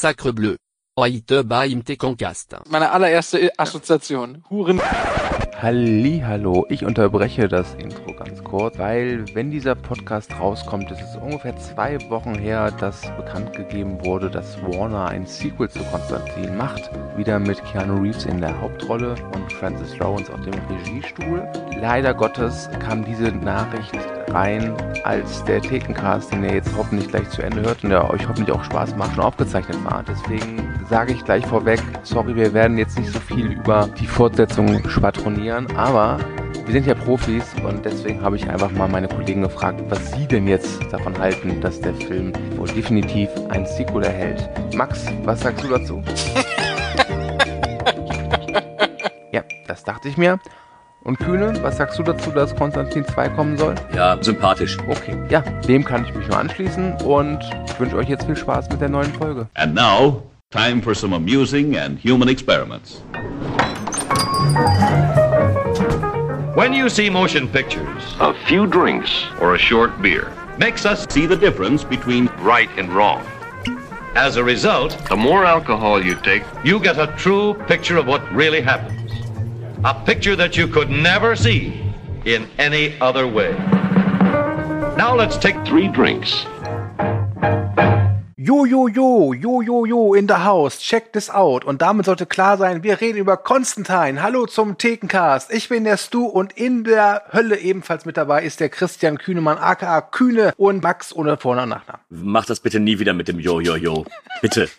Sacre bleu. Heute beim Teconcast. Meine allererste Assoziation. Huren. Hallo, ich unterbreche das Intro ganz kurz, weil wenn dieser Podcast rauskommt, ist es ungefähr zwei Wochen her, dass bekannt gegeben wurde, dass Warner ein Sequel zu Konstantin macht. Wieder mit Keanu Reeves in der Hauptrolle und Francis Lawrence auf dem Regiestuhl. Leider Gottes kam diese Nachricht rein, als der Thekencast, den ihr jetzt hoffentlich gleich zu Ende hört und der euch hoffentlich auch Spaß macht, schon aufgezeichnet war. Deswegen sage ich gleich vorweg, sorry, wir werden jetzt nicht so viel über die Fortsetzung schwadronieren, aber wir sind ja Profis und deswegen habe ich einfach mal meine Kollegen gefragt, was sie denn jetzt davon halten, dass der Film wohl definitiv ein Sequel erhält. Max, was sagst du dazu? ja, das dachte ich mir. Und Kühne, was sagst du dazu, dass Konstantin 2 kommen soll? Ja, sympathisch. Okay, ja, dem kann ich mich nur anschließen und ich wünsche euch jetzt viel Spaß mit der neuen Folge. And now, time for some amusing and human experiments. When you see motion pictures, A few drinks or a short beer, Makes us see the difference between right and wrong. As a result, The more alcohol you take, you get a true picture of what really happens. A picture that you could never see in any other way. Now let's take three drinks. Jo, jo, jo, jo, jo, jo, in the house, check this out. Und damit sollte klar sein, wir reden über Konstantin. Hallo zum Thekencast. Ich bin der Stu und in der Hölle ebenfalls mit dabei ist der Christian Kühnemann, aka Kühne und Max ohne Vor- und Nachnamen. Mach das bitte nie wieder mit dem Jo, Jo, Jo. Bitte.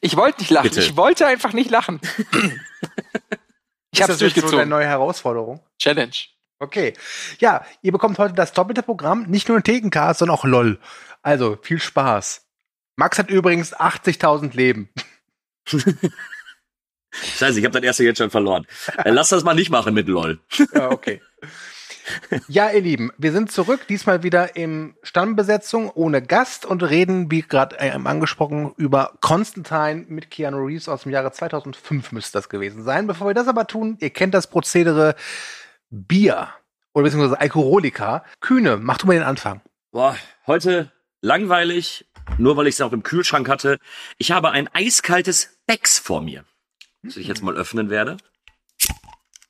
Ich wollte nicht lachen. Bitte. Ich wollte einfach nicht lachen. ich hab's das jetzt so eine durchgezogen. neue Herausforderung? Challenge. Okay. Ja, ihr bekommt heute das doppelte Programm, nicht nur ein Thekencast, sondern auch LOL. Also, viel Spaß. Max hat übrigens 80.000 Leben. Scheiße, ich habe das erste jetzt schon verloren. Äh, lass das mal nicht machen mit LOL. Ja, okay. Ja, ihr Lieben, wir sind zurück, diesmal wieder im Stammbesetzung ohne Gast und reden, wie gerade äh, angesprochen, über Constantine mit Keanu Reeves aus dem Jahre 2005 müsste das gewesen sein. Bevor wir das aber tun, ihr kennt das Prozedere Bier oder beziehungsweise Alkoholika. Kühne, mach du mal den Anfang. Boah, heute langweilig, nur weil ich es auch im Kühlschrank hatte. Ich habe ein eiskaltes Becks vor mir, das ich jetzt mal öffnen werde.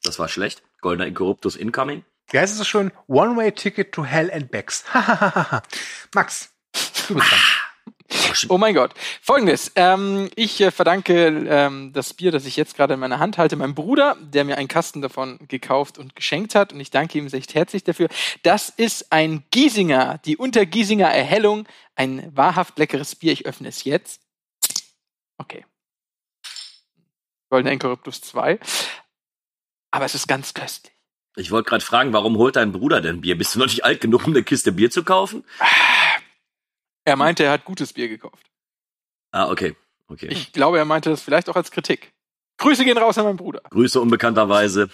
Das war schlecht. Goldener Incorruptus incoming. Wie heißt es so schön? One-Way Ticket to Hell and Backs. Max, du bist dran. Oh mein Gott. Folgendes. Ähm, ich äh, verdanke ähm, das Bier, das ich jetzt gerade in meiner Hand halte, meinem Bruder, der mir einen Kasten davon gekauft und geschenkt hat. Und ich danke ihm recht herzlich dafür. Das ist ein Giesinger, die Untergiesinger Erhellung. Ein wahrhaft leckeres Bier. Ich öffne es jetzt. Okay. Goldener Incorruptus 2. Aber es ist ganz köstlich. Ich wollte gerade fragen, warum holt dein Bruder denn Bier? Bist du noch nicht alt genug, um eine Kiste Bier zu kaufen? Er meinte, er hat gutes Bier gekauft. Ah, okay. Okay. Ich glaube, er meinte das vielleicht auch als Kritik. Grüße gehen raus an meinen Bruder. Grüße unbekannterweise.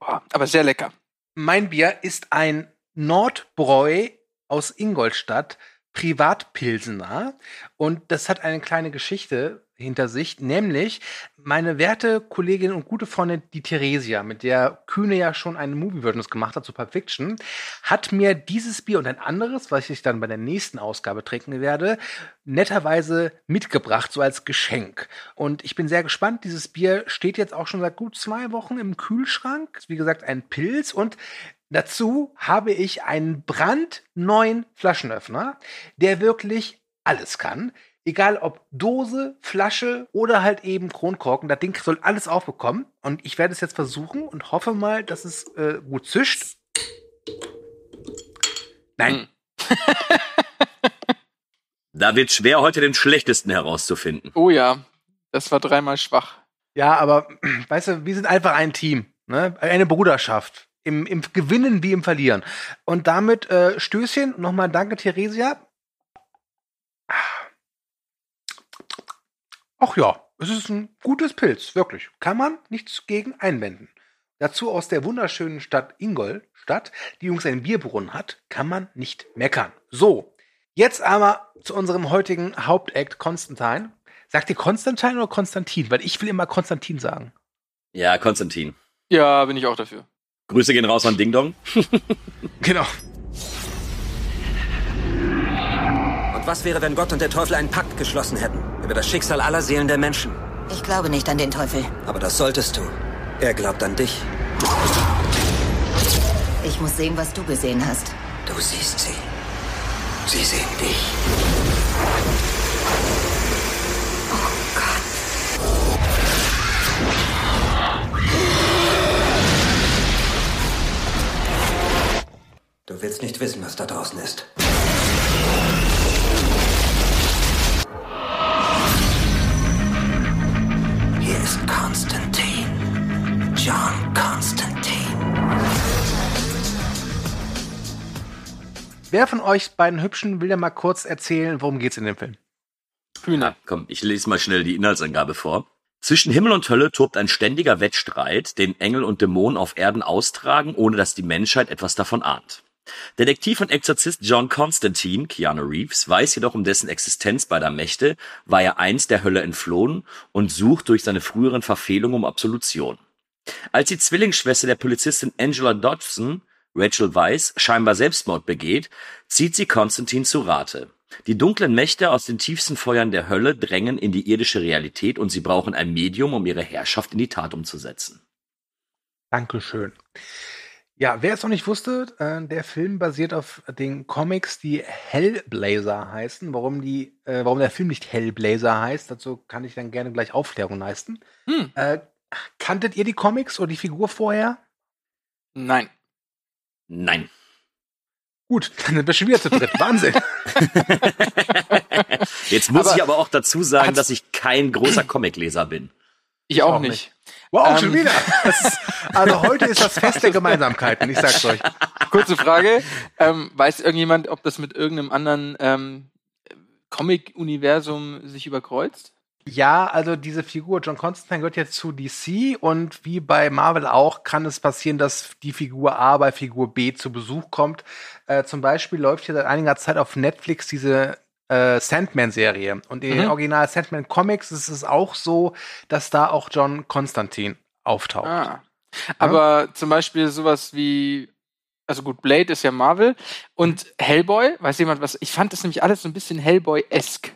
Oh, aber sehr lecker. Mein Bier ist ein Nordbräu aus Ingolstadt, Privatpilsener. Und das hat eine kleine Geschichte hinter sich, nämlich meine werte Kollegin und gute Freundin, die Theresia, mit der Kühne ja schon eine Movie-Version gemacht hat zu Pulp Fiction, hat mir dieses Bier und ein anderes, was ich dann bei der nächsten Ausgabe trinken werde, netterweise mitgebracht, so als Geschenk. Und ich bin sehr gespannt. Dieses Bier steht jetzt auch schon seit gut zwei Wochen im Kühlschrank. Wie gesagt, ein Pilz und Dazu habe ich einen brandneuen Flaschenöffner, der wirklich alles kann. Egal ob Dose, Flasche oder halt eben Kronkorken, das Ding soll alles aufbekommen. Und ich werde es jetzt versuchen und hoffe mal, dass es äh, gut zischt. Nein. Da wird schwer, heute den schlechtesten herauszufinden. Oh ja, das war dreimal schwach. Ja, aber weißt du, wir sind einfach ein Team, ne? Eine Bruderschaft. Im, Im Gewinnen wie im Verlieren. Und damit äh, Stößchen. Nochmal danke, Theresia. Ach ja, es ist ein gutes Pilz, wirklich. Kann man nichts gegen einwenden. Dazu aus der wunderschönen Stadt Ingolstadt, die übrigens einen Bierbrunnen hat, kann man nicht meckern. So, jetzt aber zu unserem heutigen Hauptakt Konstantin. Sagt ihr Konstantin oder Konstantin? Weil ich will immer Konstantin sagen. Ja, Konstantin. Ja, bin ich auch dafür. Grüße gehen raus an Ding Dong. Genau. Und was wäre, wenn Gott und der Teufel einen Pakt geschlossen hätten? Über das Schicksal aller Seelen der Menschen. Ich glaube nicht an den Teufel. Aber das solltest du. Er glaubt an dich. Ich muss sehen, was du gesehen hast. Du siehst sie. Sie sehen dich. Du willst nicht wissen, was da draußen ist. Hier ist Konstantin. John Konstantin. Wer von euch beiden Hübschen will ja mal kurz erzählen, worum geht's in dem Film? Hühner. Komm, ich lese mal schnell die Inhaltsangabe vor. Zwischen Himmel und Hölle tobt ein ständiger Wettstreit, den Engel und Dämonen auf Erden austragen, ohne dass die Menschheit etwas davon ahnt. Detektiv und Exorzist John Constantine, Keanu Reeves, weiß jedoch um dessen Existenz beider Mächte, war er einst der Hölle entflohen und sucht durch seine früheren Verfehlungen um Absolution. Als die Zwillingsschwester der Polizistin Angela Dodson, Rachel Weiss, scheinbar Selbstmord begeht, zieht sie Constantine zu Rate. Die dunklen Mächte aus den tiefsten Feuern der Hölle drängen in die irdische Realität und sie brauchen ein Medium, um ihre Herrschaft in die Tat umzusetzen. Dankeschön. Ja, wer es noch nicht wusste, äh, der Film basiert auf den Comics, die Hellblazer heißen. Warum die, äh, warum der Film nicht Hellblazer heißt, dazu kann ich dann gerne gleich Aufklärung leisten. Hm. Äh, kanntet ihr die Comics oder die Figur vorher? Nein. Nein. Gut, dann sind wir schon wieder zu dritt. Wahnsinn. Jetzt muss Aber ich aber auch dazu sagen, dass ich kein großer Comicleser bin. Ich auch, auch nicht. Wow, Ähm. schon wieder. Ist, also heute ist das Fest der Gemeinsamkeiten, ich sag's euch. Kurze Frage. ähm, weiß irgendjemand, ob das mit irgendeinem anderen ähm, Comic-Universum sich überkreuzt? Ja, also diese Figur John Constantine gehört jetzt zu DC und wie bei Marvel auch kann es passieren, dass die Figur A bei Figur B zu Besuch kommt. Äh, zum Beispiel läuft hier seit einiger Zeit auf Netflix diese äh, Sandman-Serie. Und in den Mhm. Original Sandman-Comics ist es auch so, dass da auch John Constantine auftaucht. Ah. Aber zum Beispiel sowas wie, also gut, Blade ist ja Marvel und Hellboy, weiß jemand was? Ich fand das nämlich alles so ein bisschen Hellboy-esque.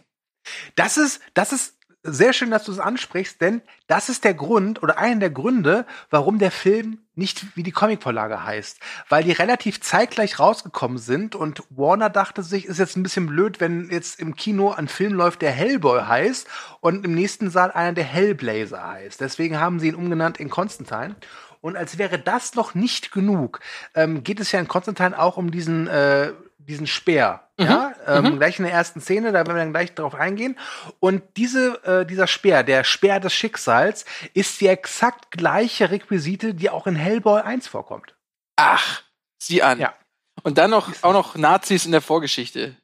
Das ist, das ist sehr schön, dass du es ansprichst, denn das ist der Grund oder einer der Gründe, warum der Film nicht wie die Comicvorlage heißt. Weil die relativ zeitgleich rausgekommen sind und Warner dachte sich, ist jetzt ein bisschen blöd, wenn jetzt im Kino ein Film läuft, der Hellboy heißt und im nächsten Saal einer, der Hellblazer heißt. Deswegen haben sie ihn umgenannt in Constantine. Und als wäre das noch nicht genug, ähm, geht es ja in Constantine auch um diesen, äh, diesen Speer. Ja, ähm, gleich in der ersten Szene, da werden wir dann gleich drauf eingehen. Und diese, äh, dieser Speer, der Speer des Schicksals, ist die exakt gleiche Requisite, die auch in Hellboy 1 vorkommt. Ach, sieh an. Ja. Und dann noch, auch noch Nazis in der Vorgeschichte.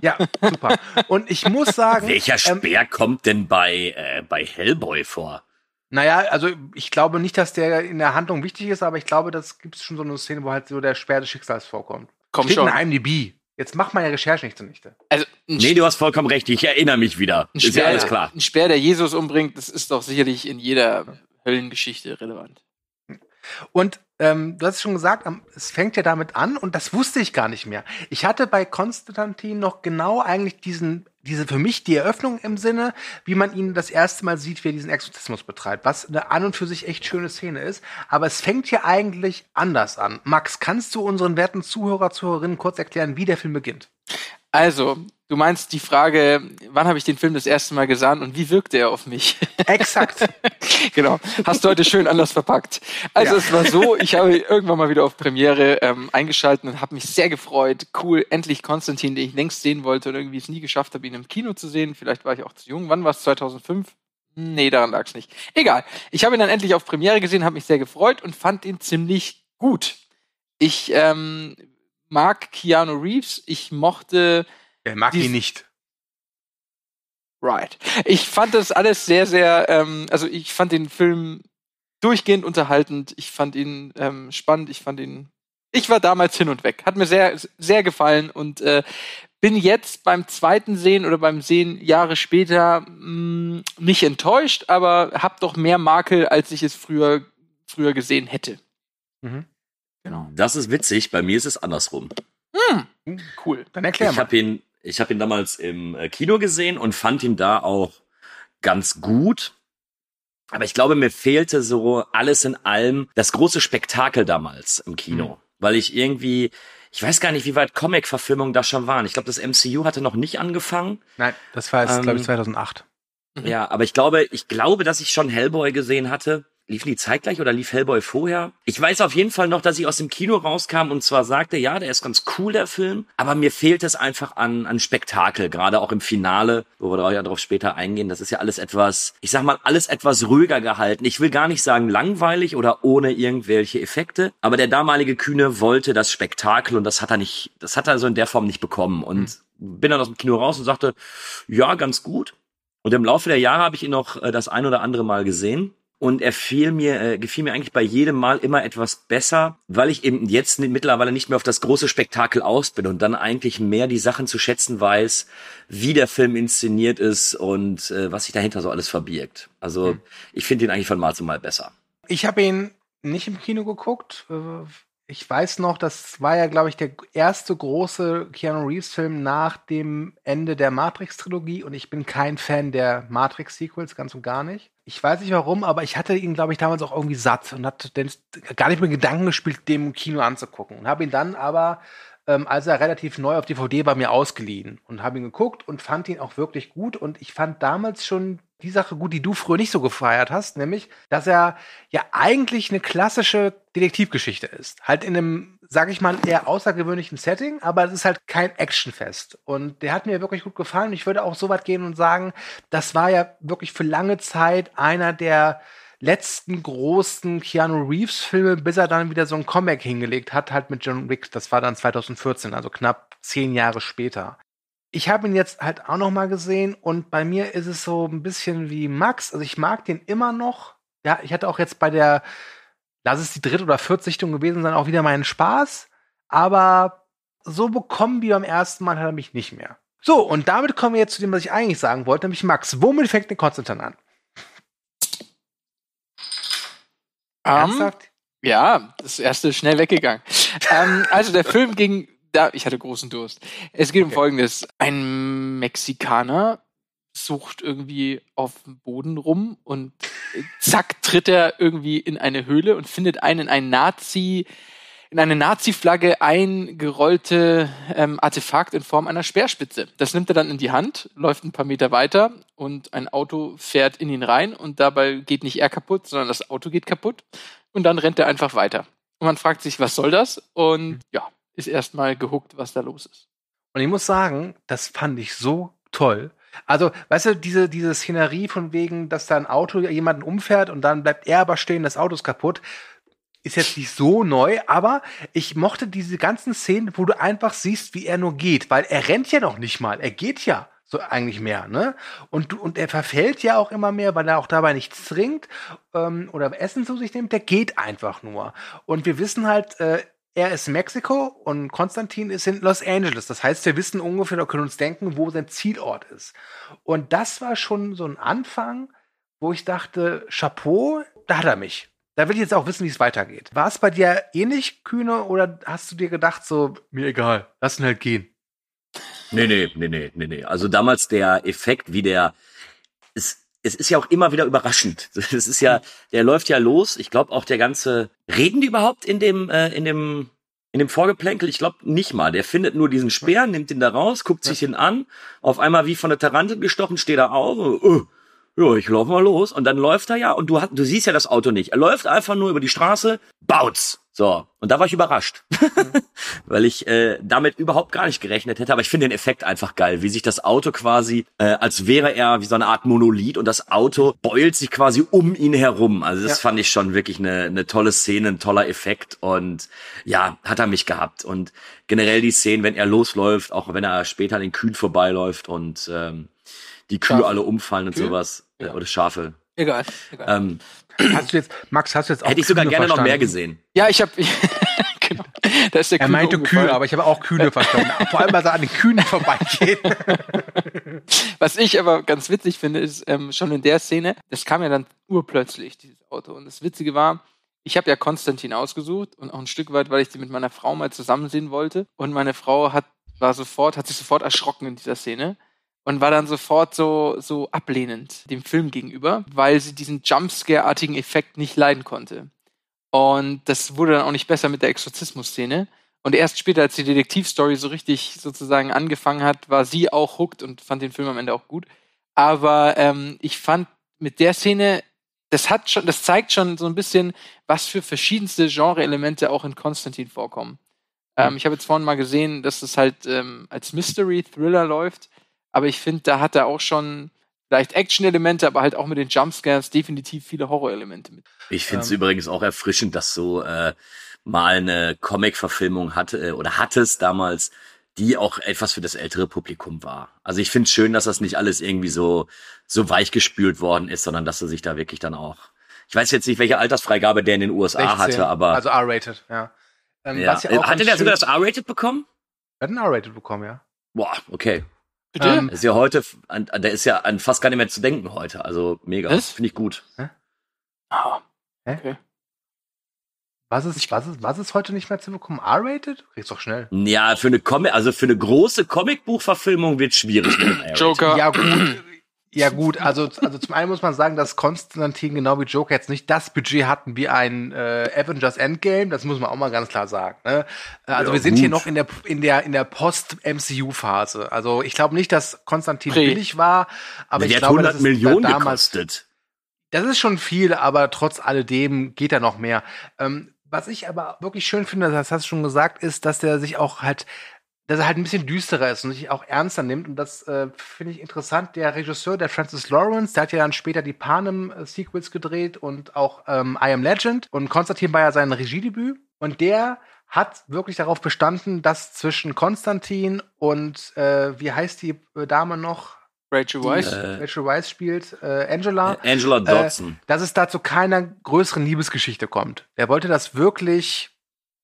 Ja, super. Und ich muss sagen, Welcher ähm, Speer kommt denn bei, äh, bei Hellboy vor? naja, also ich glaube nicht, dass der in der Handlung wichtig ist, aber ich glaube, das gibt es schon so eine Szene, wo halt so der Speer des Schicksals vorkommt. Komm Steht schon. in IMDb. Jetzt macht meine Recherche nicht zunichte. Also Nee, du hast vollkommen recht, ich erinnere mich wieder. ein Ist ja Speer, alles klar. ein Speer, der Jesus umbringt, das ist doch sicherlich in jeder Höllengeschichte relevant. Und ähm, du hast es schon gesagt, es fängt ja damit an und das wusste ich gar nicht mehr. Ich hatte bei Konstantin noch genau eigentlich diesen, diese für mich die Eröffnung im Sinne, wie man ihn das erste Mal sieht, wie er diesen Exorzismus betreibt, was eine an und für sich echt schöne Szene ist. Aber es fängt ja eigentlich anders an. Max, kannst du unseren werten Zuhörer, Zuhörerinnen kurz erklären, wie der Film beginnt? Also, du meinst die Frage, wann habe ich den Film das erste Mal gesehen und wie wirkte er auf mich? Exakt. genau. Hast du heute schön anders verpackt. Also Ja. es war so, ich habe irgendwann mal wieder auf Premiere ähm, eingeschaltet und habe mich sehr gefreut. Cool, endlich Konstantin, den ich längst sehen wollte und irgendwie es nie geschafft habe, ihn im Kino zu sehen. Vielleicht war ich auch zu jung. Wann war es? 2005? Nee, daran lag es nicht. Egal. Ich habe ihn dann endlich auf Premiere gesehen, habe mich sehr gefreut und fand ihn ziemlich gut. Ich ähm, mag Keanu Reeves. Ich mochte Er mag Die- ihn nicht. Right. Ich fand das alles sehr, sehr, ähm, also ich fand den Film durchgehend unterhaltend. Ich fand ihn ähm, spannend. Ich fand ihn, ich war damals hin und weg. Hat mir sehr, sehr gefallen und äh, bin jetzt beim zweiten Sehen oder beim Sehen Jahre später mh, nicht enttäuscht, aber hab doch mehr Makel, als ich es früher, früher gesehen hätte. Mhm. Genau. Das ist witzig, bei mir ist es andersrum. Cool. Dann erklär Ich mal. habe ihn, Ich habe ihn damals im äh, Kino gesehen und fand ihn da auch ganz gut. Aber ich glaube, mir fehlte so alles in allem das große Spektakel damals im Kino. Mhm. Weil ich irgendwie, ich weiß gar nicht, wie weit Comic-Verfilmungen da schon waren. Ich glaube, das MCU hatte noch nicht angefangen. Nein, das war jetzt, Ähm, glaube ich, 2008. Ja, aber ich glaube, ich glaube, dass ich schon Hellboy gesehen hatte. Liefen die zeitgleich oder lief Hellboy vorher? Ich weiß auf jeden Fall noch, dass ich aus dem Kino rauskam und zwar sagte, ja, der ist ganz cool, der Film, aber mir fehlt es einfach an, an Spektakel, gerade auch im Finale, wo wir da ja drauf später eingehen. Das ist ja alles etwas, ich sag mal, alles etwas ruhiger gehalten. Ich will gar nicht sagen langweilig oder ohne irgendwelche Effekte, aber der damalige Kühne wollte das Spektakel und das hat er nicht, das hat er so in der Form nicht bekommen und bin dann aus dem Kino raus und sagte, ja, ganz gut. Und im Laufe der Jahre habe ich ihn noch äh, das ein oder andere Mal gesehen. Und er fiel mir, äh, gefiel mir eigentlich bei jedem Mal immer etwas besser, weil ich eben jetzt mittlerweile nicht mehr auf das große Spektakel aus bin und dann eigentlich mehr die Sachen zu schätzen weiß, wie der Film inszeniert ist und äh, was sich dahinter so alles verbirgt. Also ich finde ihn eigentlich von Mal zu Mal besser. Ich habe ihn nicht im Kino geguckt. Ich weiß noch, das war ja, glaube ich, der erste große Keanu Reeves-Film nach dem Ende der Matrix-Trilogie und ich bin kein Fan der Matrix-Sequels, ganz und gar nicht. Ich weiß nicht warum, aber ich hatte ihn, glaube ich, damals auch irgendwie satt und hatte gar nicht mit Gedanken gespielt, dem Kino anzugucken. Und habe ihn dann aber, ähm, als er relativ neu auf DVD bei mir ausgeliehen und habe ihn geguckt und fand ihn auch wirklich gut. Und ich fand damals schon die Sache gut, die du früher nicht so gefeiert hast, nämlich, dass er ja eigentlich eine klassische Detektivgeschichte ist. Halt in einem, sag ich mal, eher außergewöhnlichen Setting, aber es ist halt kein Actionfest. Und der hat mir wirklich gut gefallen. Ich würde auch so weit gehen und sagen, das war ja wirklich für lange Zeit einer der letzten großen Keanu Reeves Filme, bis er dann wieder so ein Comeback hingelegt hat, halt mit John Wick. Das war dann 2014, also knapp zehn Jahre später. Ich habe ihn jetzt halt auch noch mal gesehen und bei mir ist es so ein bisschen wie Max. Also ich mag den immer noch. Ja, ich hatte auch jetzt bei der, lass es die dritte oder vierte Sichtung gewesen sein, auch wieder meinen Spaß. Aber so bekommen wie beim ersten Mal hat er mich nicht mehr. So, und damit kommen wir jetzt zu dem, was ich eigentlich sagen wollte, nämlich Max. Womit fängt der Konstantin an? Ernsthaft? Ja, das erste ist schnell weggegangen. ähm, also der Film ging, da, ich hatte großen Durst. Es geht um Folgendes. Ein Mexikaner sucht irgendwie auf dem Boden rum und äh, zack tritt er irgendwie in eine Höhle und findet einen, ein Nazi, in eine Nazi-Flagge eingerollte ähm, Artefakt in Form einer Speerspitze. Das nimmt er dann in die Hand, läuft ein paar Meter weiter und ein Auto fährt in ihn rein und dabei geht nicht er kaputt, sondern das Auto geht kaputt und dann rennt er einfach weiter. Und man fragt sich, was soll das? Und ja, ist erstmal gehuckt, was da los ist. Und ich muss sagen, das fand ich so toll. Also, weißt du, diese, diese Szenerie von wegen, dass da ein Auto jemanden umfährt und dann bleibt er aber stehen, das Auto ist kaputt, ist jetzt nicht so neu, aber ich mochte diese ganzen Szenen, wo du einfach siehst, wie er nur geht, weil er rennt ja noch nicht mal, er geht ja so eigentlich mehr, ne? Und, und er verfällt ja auch immer mehr, weil er auch dabei nichts trinkt ähm, oder Essen zu sich nimmt, der geht einfach nur. Und wir wissen halt, äh, er ist in Mexiko und Konstantin ist in Los Angeles. Das heißt, wir wissen ungefähr, oder können uns denken, wo sein Zielort ist. Und das war schon so ein Anfang, wo ich dachte, Chapeau, da hat er mich. Da will ich jetzt auch wissen, wie es weitergeht. War es bei dir ähnlich, Kühne, oder hast du dir gedacht, so, mir egal, lass ihn halt gehen? Nee, nee, nee, nee, nee, nee. Also damals der Effekt, wie der, es, es ist ja auch immer wieder überraschend. Es ist ja, der läuft ja los. Ich glaube auch der ganze, reden die überhaupt in dem, äh, in dem, in dem Vorgeplänkel? Ich glaube nicht mal. Der findet nur diesen Speer, nimmt ihn da raus, guckt sich den an. Auf einmal wie von der Tarantel gestochen, steht er auf. Uh, ja, ich lauf mal los. Und dann läuft er ja und du, hast, du siehst ja das Auto nicht. Er läuft einfach nur über die Straße, baut's. So, und da war ich überrascht, weil ich äh, damit überhaupt gar nicht gerechnet hätte. Aber ich finde den Effekt einfach geil, wie sich das Auto quasi, äh, als wäre er wie so eine Art Monolith und das Auto beult sich quasi um ihn herum. Also das Ja. fand ich schon wirklich eine, eine tolle Szene, ein toller Effekt und ja, hat er mich gehabt. Und generell die Szenen, wenn er losläuft, auch wenn er später an den Kühen vorbeiläuft und ähm, die Kühe Schafe. alle umfallen und Kühe? sowas. Ja. Äh, oder Schafe. Egal. egal. Ähm, Hast du jetzt, Max, hast du jetzt auch hätte ich sogar Kühne gerne noch verstanden? mehr gesehen. ja, ich habe genau. Da ist der Er Kühne meinte umgefallen. Kühe, aber ich habe auch Kühne verstanden. Vor allem, weil er an den Kühen vorbeigeht. Was ich aber ganz witzig finde, ist ähm, schon in der Szene, das kam ja dann urplötzlich, dieses Auto. Und das Witzige war, ich habe ja Konstantin ausgesucht und auch ein Stück weit, weil ich sie mit meiner Frau mal zusammen sehen wollte. Und meine Frau hat war sofort, hat sich sofort erschrocken in dieser Szene und war dann sofort so, so ablehnend dem Film gegenüber, weil sie diesen Jumpscare-artigen Effekt nicht leiden konnte. Und das wurde dann auch nicht besser mit der Exorzismus-Szene. Und erst später, als die Detektivstory so richtig sozusagen angefangen hat, war sie auch hooked und fand den Film am Ende auch gut. Aber ähm, ich fand mit der Szene, das hat schon, das zeigt schon so ein bisschen, was für verschiedenste Genre-Elemente auch in Konstantin vorkommen. Ähm, ich habe jetzt vorhin mal gesehen, dass das halt ähm, als Mystery-Thriller läuft. Aber ich finde, da hat er auch schon vielleicht Action-Elemente, aber halt auch mit den Jumpscares definitiv viele Horror-Elemente mit. Ich finde es Ähm. übrigens auch erfrischend, dass so äh, mal eine Comic-Verfilmung hatte äh, oder hattest damals, die auch etwas für das ältere Publikum war. Also ich finde es schön, dass das nicht alles irgendwie so so weichgespült worden ist, sondern dass er sich da wirklich dann auch. Ich weiß jetzt nicht, welche Altersfreigabe der in den USA 16, hatte, aber Also R-rated, ja. Ähm, ja. was ja Äh, auch hatte der sogar das R-rated bekommen? Er hat ein R-rated bekommen, ja. Boah, okay. Bitte? Ähm, Ist ja heute, an, an- der ist ja an fast gar nicht mehr zu denken heute. Also mega. Was? Finde ich gut. Ah, Hä? okay. Was ist, was ist, was ist heute nicht mehr zu bekommen? R-rated? Kriegst doch schnell. Ja, für eine Comic, also für eine große Comicbuchverfilmung wird schwierig. Joker. Ja, gut. Ja, gut. Also, also zum einen muss man sagen, dass Konstantin genau wie Joker jetzt nicht das Budget hatten wie ein äh, Avengers Endgame. Das muss man auch mal ganz klar sagen. Ne? Äh, Also Ja, wir sind gut. hier noch in der, in der, in der Post-MCU-Phase. Also ich glaube nicht, dass Konstantin Prä. billig war, aber der ich hat glaube, 100 das ist Millionen da damals, gekostet. Das ist schon viel, aber trotz alledem geht da noch mehr. Ähm, was ich aber wirklich schön finde, das hast du schon gesagt, ist, dass der sich auch halt, dass er halt ein bisschen düsterer ist und sich auch ernster nimmt. Und das äh, finde ich interessant. Der Regisseur, der Francis Lawrence, der hat ja dann später die Panem-Sequels gedreht und auch ähm, I Am Legend. Und Konstantin war ja sein Regiedebüt. Und der hat wirklich darauf bestanden, dass zwischen Konstantin und äh, wie heißt die äh, Dame noch? Rachel Weisz. äh, Rachel Weisz spielt äh, Angela Angela Dodson. dass es da zu keiner größeren Liebesgeschichte kommt. Er wollte das wirklich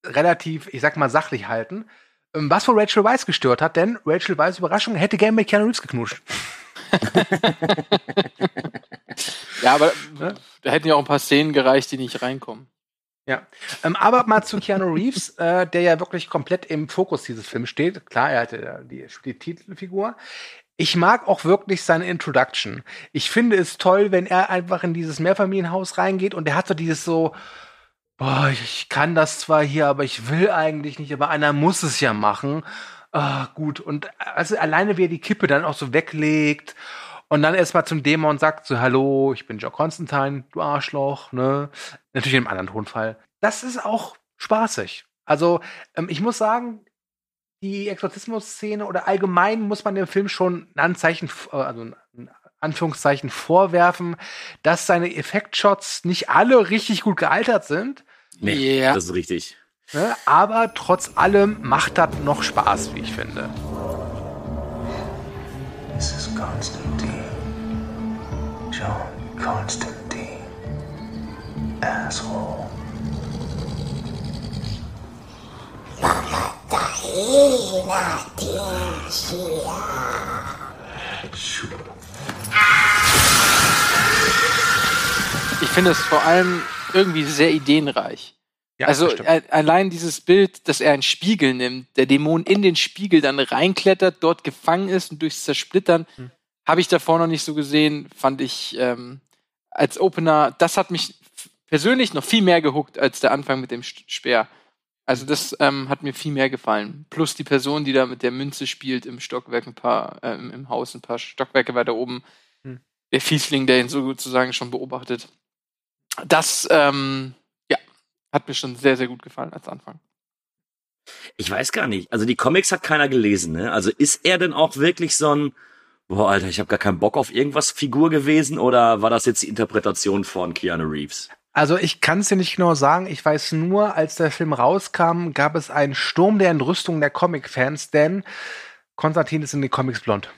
relativ, ich sag mal, sachlich halten. Ähm, Was von Rachel Weisz gestört hat, denn Rachel Weisz, Überraschung, hätte gerne mit Keanu Reeves geknuscht. Ja, aber da hätten ja auch ein paar Szenen gereicht, die nicht reinkommen. Ja. Ähm, aber mal zu Keanu Reeves, äh, der ja wirklich komplett im Fokus dieses Films steht. Klar, er hatte die, die Titelfigur. Ich mag auch wirklich seine Introduction. Ich finde es toll, wenn er einfach in dieses Mehrfamilienhaus reingeht und er hat so dieses so, ich- ich kann das zwar hier, aber ich will eigentlich nicht, aber einer muss es ja machen. Ah, gut. Und also alleine, wie er die Kippe dann auch so weglegt und dann erstmal zum Dämon sagt so, hallo, ich bin Joe Constantine, du Arschloch, ne? Natürlich in einem anderen Tonfall. Das ist auch spaßig. Also, ähm, ich muss sagen, die Exorzismus-Szene oder allgemein muss man dem Film schon ein Anzeichen, äh, also ein Anführungszeichen vorwerfen, dass seine Effektshots nicht alle richtig gut gealtert sind, Nee, Ja. das ist richtig. ne? aber trotz allem macht das noch Spaß, wie ich finde. This is Constantine. John Constantine. Asshole. Ich finde es vor allem irgendwie sehr ideenreich. Ja, also äh, allein dieses Bild, dass er einen Spiegel nimmt, der Dämon in den Spiegel dann reinklettert, dort gefangen ist und durchs Zersplittern, Hm. habe ich davor noch nicht so gesehen, fand ich ähm, als Opener, das hat mich persönlich noch viel mehr gehuckt als der Anfang mit dem Speer. Also das ähm, hat mir viel mehr gefallen. Plus die Person, die da mit der Münze spielt im Stockwerk ein paar, ähm, im Haus ein paar Stockwerke weiter oben. Hm. Der Fiesling, der ihn sozusagen schon beobachtet. Das, ähm, ja, hat mir schon sehr, sehr gut gefallen als Anfang. Ich weiß gar nicht. Also die Comics hat keiner gelesen, ne? Also ist er denn auch wirklich so ein, boah, Alter, ich habe gar keinen Bock auf irgendwas Figur gewesen oder war das jetzt die Interpretation von Keanu Reeves? Also ich kann es dir nicht genau sagen. Ich weiß nur, als der Film rauskam, gab es einen Sturm der Entrüstung der Comic-Fans, denn Konstantin ist in den Comics blond.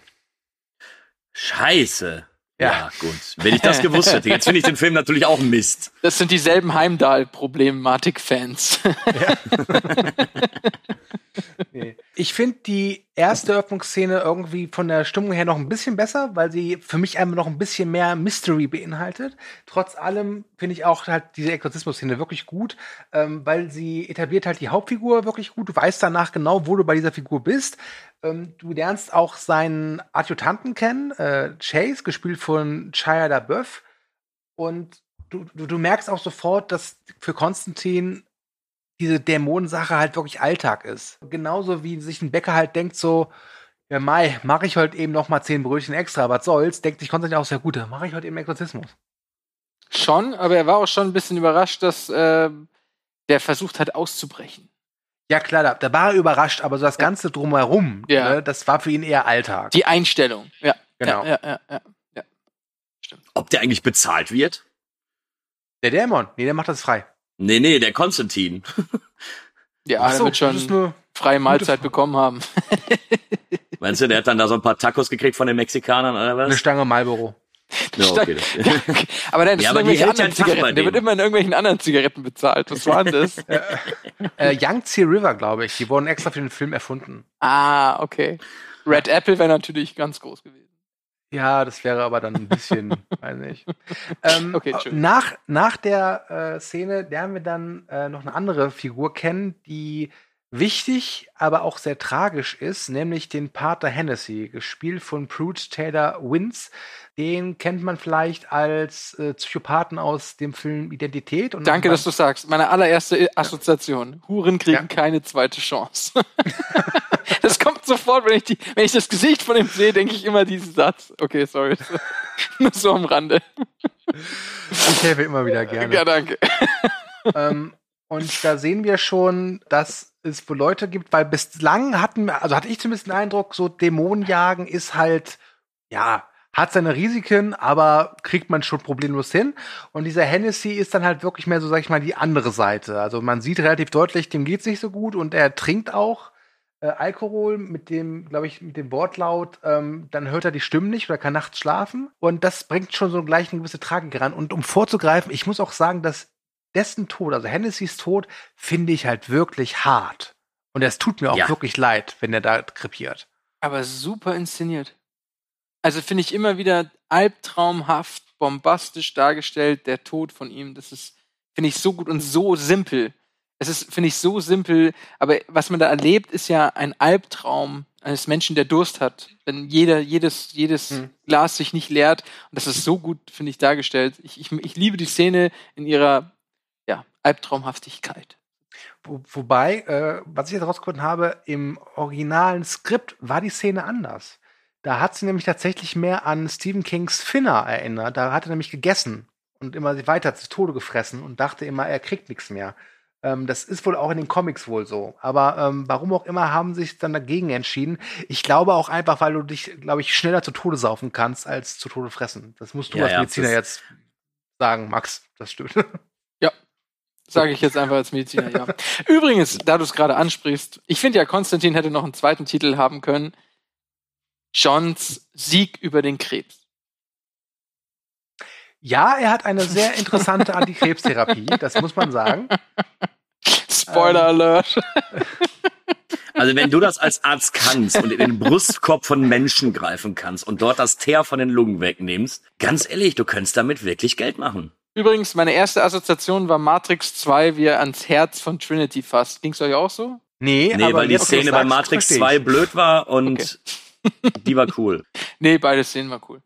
Scheiße. Ja. gut. Wenn ich das gewusst hätte. Jetzt finde ich den Film natürlich auch Mist. Das sind dieselben Heimdall-Problematik-Fans. Nee. Ich finde die erste Eröffnungsszene irgendwie von der Stimmung her noch ein bisschen besser, weil sie für mich einfach noch ein bisschen mehr Mystery beinhaltet. Trotz allem finde ich auch halt diese Exorzismus-Szene wirklich gut, ähm, weil sie etabliert halt die Hauptfigur wirklich gut. Du weißt danach genau, wo du bei dieser Figur bist. Ähm, du lernst auch seinen Adjutanten kennen, äh, Chase, gespielt von Shia LaBeouf. Und du, du, du merkst auch sofort, dass für Konstantin diese Dämonensache halt wirklich Alltag ist. Genauso wie sich ein Bäcker halt denkt so, ja Mai, mache ich heute eben noch mal zehn Brötchen extra, was soll's, denkt sich Konstantin auch sehr gut, mache ich heute eben Exorzismus. Schon, aber er war auch schon ein bisschen überrascht, dass äh, der versucht hat auszubrechen. Ja klar, da, da war er überrascht, aber so das Ja. Ganze drumherum, Ja. ne, das war für ihn eher Alltag. Die Einstellung, ja. Genau. Ja, ja, ja, ja. Ob der eigentlich bezahlt wird? Der Dämon, nee, der macht das frei. Nee, nee, der Konstantin. Ja, er so, wird schon freie Mahlzeit Frage. bekommen haben. Meinst du, der hat dann da so ein paar Tacos gekriegt von den Mexikanern oder was? eine Stange Marlboro. Ja, okay. aber nein, das Ja, sind aber die ja anderen Zigaretten. Der wird immer in irgendwelchen anderen Zigaretten bezahlt. Was war denn das? Äh, Yangtze River, glaube ich, die wurden extra für den Film erfunden. ah, okay. Red Apple wäre natürlich ganz groß gewesen. Ja, das wäre aber dann ein bisschen, weiß nicht. Ähm, Okay, nach, nach der äh, Szene lernen wir dann äh, noch eine andere Figur kennen, die wichtig, aber auch sehr tragisch ist, nämlich den Pater Hennessy, gespielt von Pruitt Taylor Wins. Den kennt man vielleicht als äh, Psychopathen aus dem Film Identität. Und Danke, dass du sagst. Meine allererste Assoziation. Huren kriegen Ja. keine zweite Chance. das sofort, wenn ich, die, wenn ich das Gesicht von ihm sehe, denke ich immer diesen Satz. Okay, sorry. Nur so am Rande. Ich helfe immer wieder gerne. Ja, danke. ähm, und da sehen wir schon, dass es wohl Leute gibt, weil bislang hatten, wir- also hatte ich zumindest den Eindruck, so Dämonenjagen ist halt, ja, hat seine Risiken, aber kriegt man schon problemlos hin. Und dieser Hennessy ist dann halt wirklich mehr so, sag ich mal, die andere Seite. Also man sieht relativ deutlich, dem geht's nicht so gut und er trinkt auch äh, Alkohol mit dem, glaube ich, mit dem Wortlaut, ähm, dann hört er die Stimmen nicht oder kann nachts schlafen. Und das bringt schon so gleich eine gewisse Tragik ran. Und um vorzugreifen, ich muss auch sagen, dass dessen Tod, also Hennessys Tod, finde ich halt wirklich hart. Und es tut mir auch Ja. wirklich leid, wenn er da krepiert. Aber super inszeniert. Also finde ich immer wieder albtraumhaft, bombastisch dargestellt, der Tod von ihm. Das ist, finde ich, so gut und so simpel. Es ist, finde ich, so simpel, aber was man da erlebt, ist ja ein Albtraum eines Menschen, der Durst hat. Wenn jeder, jedes, jedes Hm. Glas sich nicht leert. Und das ist so gut, finde ich, dargestellt. Ich, ich, ich liebe die Szene in ihrer ja, Albtraumhaftigkeit. Wo, wobei, äh, was ich jetzt rausgefunden habe, im originalen Skript war die Szene anders. Da hat sie nämlich tatsächlich mehr an Stephen Kings Finner erinnert. Da hat er nämlich gegessen und immer weiter zu Tode gefressen und dachte immer, er kriegt nichts mehr. Ähm, das ist wohl auch in den Comics wohl so. Aber ähm, warum auch immer haben sie sich dann dagegen entschieden. Ich glaube auch einfach, weil du dich, glaube ich, schneller zu Tode saufen kannst, als zu Tode fressen. Das musst du Ja, als ja, Mediziner das- jetzt sagen, Max. Das stimmt. Sage ich jetzt einfach als Mediziner, ja. Übrigens, da du es gerade ansprichst, ich finde ja, Konstantin hätte noch einen zweiten Titel haben können. Johns Sieg über den Krebs. Ja, er hat eine sehr interessante Antikrebstherapie, das muss man sagen. Spoiler Ähm. Alert. Also wenn du das als Arzt kannst und in den Brustkorb von Menschen greifen kannst und dort das Teer von den Lungen wegnimmst, ganz ehrlich, du könntest damit wirklich Geld machen. Übrigens, meine erste Assoziation war Matrix 2, wie er ans Herz von Trinity fasst. Ging's euch auch so? Nee, Nee, aber weil die Szene bei Matrix versteh 2 ich. blöd war und die war cool. Nee, beide Szenen war cool.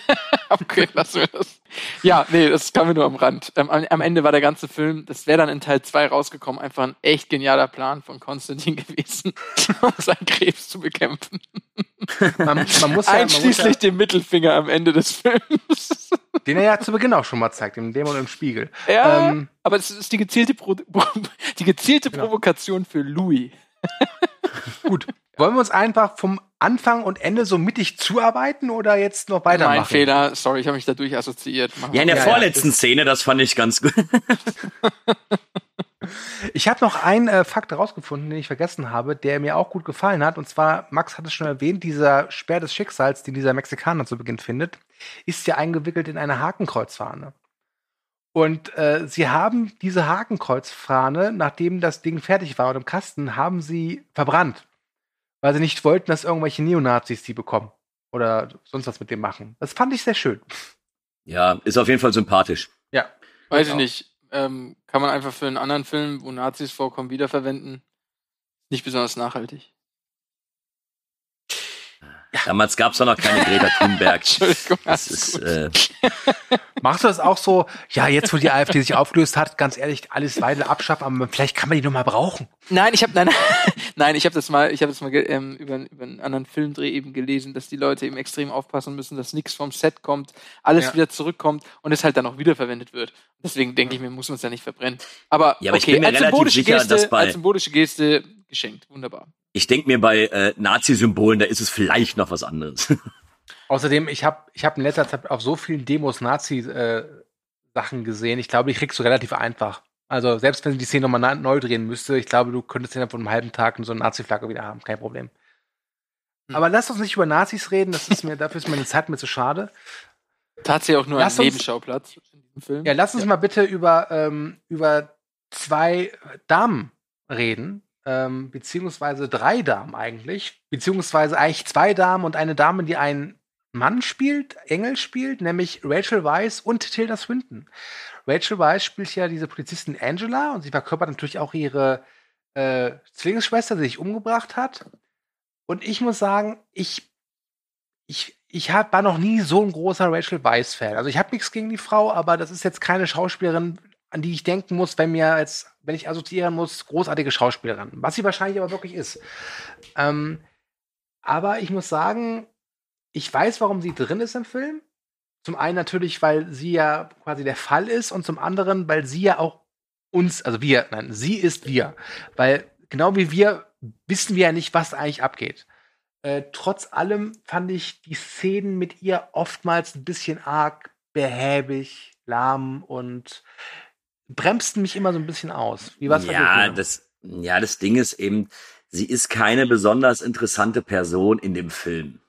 okay, lassen wir das. Ja, nee, das kam mir nur am Rand. Ähm, am, am Ende war der ganze Film, das wäre dann in Teil 2 rausgekommen, einfach ein echt genialer Plan von Konstantin gewesen, um seinen Krebs zu bekämpfen. Man, man muss ja, man muss Einschließlich dem Mittelfinger am Ende des Films. ja, den er ja zu Beginn auch schon mal zeigt, dem Dämon im Spiegel. Ja, Ähm, aber es ist die gezielte, Pro die gezielte Genau. Provokation für Louis. gut. Wollen wir uns einfach vom Anfang und Ende so mittig zuarbeiten oder jetzt noch weitermachen? Mein Fehler, sorry, ich habe mich dadurch assoziiert. Machen Ja, in der Ja, ja, vorletzten Szene, das fand ich ganz gut. Ich habe noch einen äh, Fakt herausgefunden, den ich vergessen habe, der mir auch gut gefallen hat. Und zwar, Max hat es schon erwähnt, dieser Speer des Schicksals, den dieser Mexikaner zu Beginn findet, ist ja eingewickelt in eine Hakenkreuzfahne. Und äh, sie haben diese Hakenkreuzfahne, nachdem das Ding fertig war und im Kasten, haben sie verbrannt. Weil sie nicht wollten, dass irgendwelche Neonazis die bekommen. Oder sonst was mit dem machen. Das fand ich sehr schön. Ja, ist auf jeden Fall sympathisch. Ja. Weiß ich auch. nicht. Ähm, kann man einfach für einen anderen Film, wo Nazis vorkommen, wiederverwenden. Nicht besonders nachhaltig. Damals gab's doch noch keine Greta Thunberg. Entschuldigung, Das ist, äh, Machst du das auch so? Ja, jetzt wo die AfD sich aufgelöst hat, ganz ehrlich, alles weiter abschaffen, aber vielleicht kann man die noch mal brauchen. Nein, ich habe nein, nein, ich habe das mal, ich habe das mal ähm, über, über einen anderen Filmdreh eben gelesen, dass die Leute eben extrem aufpassen müssen, dass nichts vom Set kommt, alles Ja. wieder zurückkommt und es halt dann auch wiederverwendet wird. Deswegen denke ich mir, muss man es ja nicht verbrennen. Aber, Ja, aber ich okay, bin mir als relativ symbolische sicher, Geste, dass bei- als symbolische Geste geschenkt, wunderbar. Ich denke mir bei äh, Nazi-Symbolen, da ist es vielleicht noch was anderes. Außerdem, ich habe ich hab in letzter Zeit auf so vielen Demos Nazi-Sachen gesehen. Ich glaube, die kriegst du relativ einfach. Also selbst wenn sie die Szene nochmal neu drehen müsste, ich glaube, du könntest innerhalb von einem halben Tag so eine Nazi-Flagge wieder haben. Kein Problem. Hm. Aber lass uns nicht über Nazis reden. Das ist mir, dafür ist meine Zeit mir zu schade. Tatsächlich auch nur Lass ein uns- Nebenschauplatz in diesem Film. Ja, lass uns mal bitte über, ähm, über zwei Damen reden. Ähm, beziehungsweise drei Damen eigentlich. Beziehungsweise eigentlich zwei Damen und eine Dame, die einen Mann spielt, Engel spielt, nämlich Rachel Weisz und Tilda Swinton. Rachel Weisz spielt ja diese Polizistin Angela und sie verkörpert natürlich auch ihre äh, Zwillingsschwester, die sich umgebracht hat. Und ich muss sagen, ich, ich, ich hab, war noch nie so ein großer Rachel Weisz-Fan. Also ich habe nichts gegen die Frau, aber das ist jetzt keine Schauspielerin, an die ich denken muss, wenn mir jetzt, wenn ich assoziieren muss, großartige Schauspielerin. Was sie wahrscheinlich aber wirklich ist. Ähm, aber ich muss sagen, ich weiß, warum sie drin ist im Film. Zum einen natürlich, weil sie ja quasi der Fall ist und zum anderen, weil sie ja auch uns, also wir, nein, sie ist wir. Weil genau wie wir wissen wir ja nicht, was eigentlich abgeht. Äh, trotz allem fand ich die Szenen mit ihr oftmals ein bisschen arg behäbig, lahm und bremsten mich immer so ein bisschen aus. Wie war's ja, das, ja, das Ding ist eben, sie ist keine besonders interessante Person in dem Film.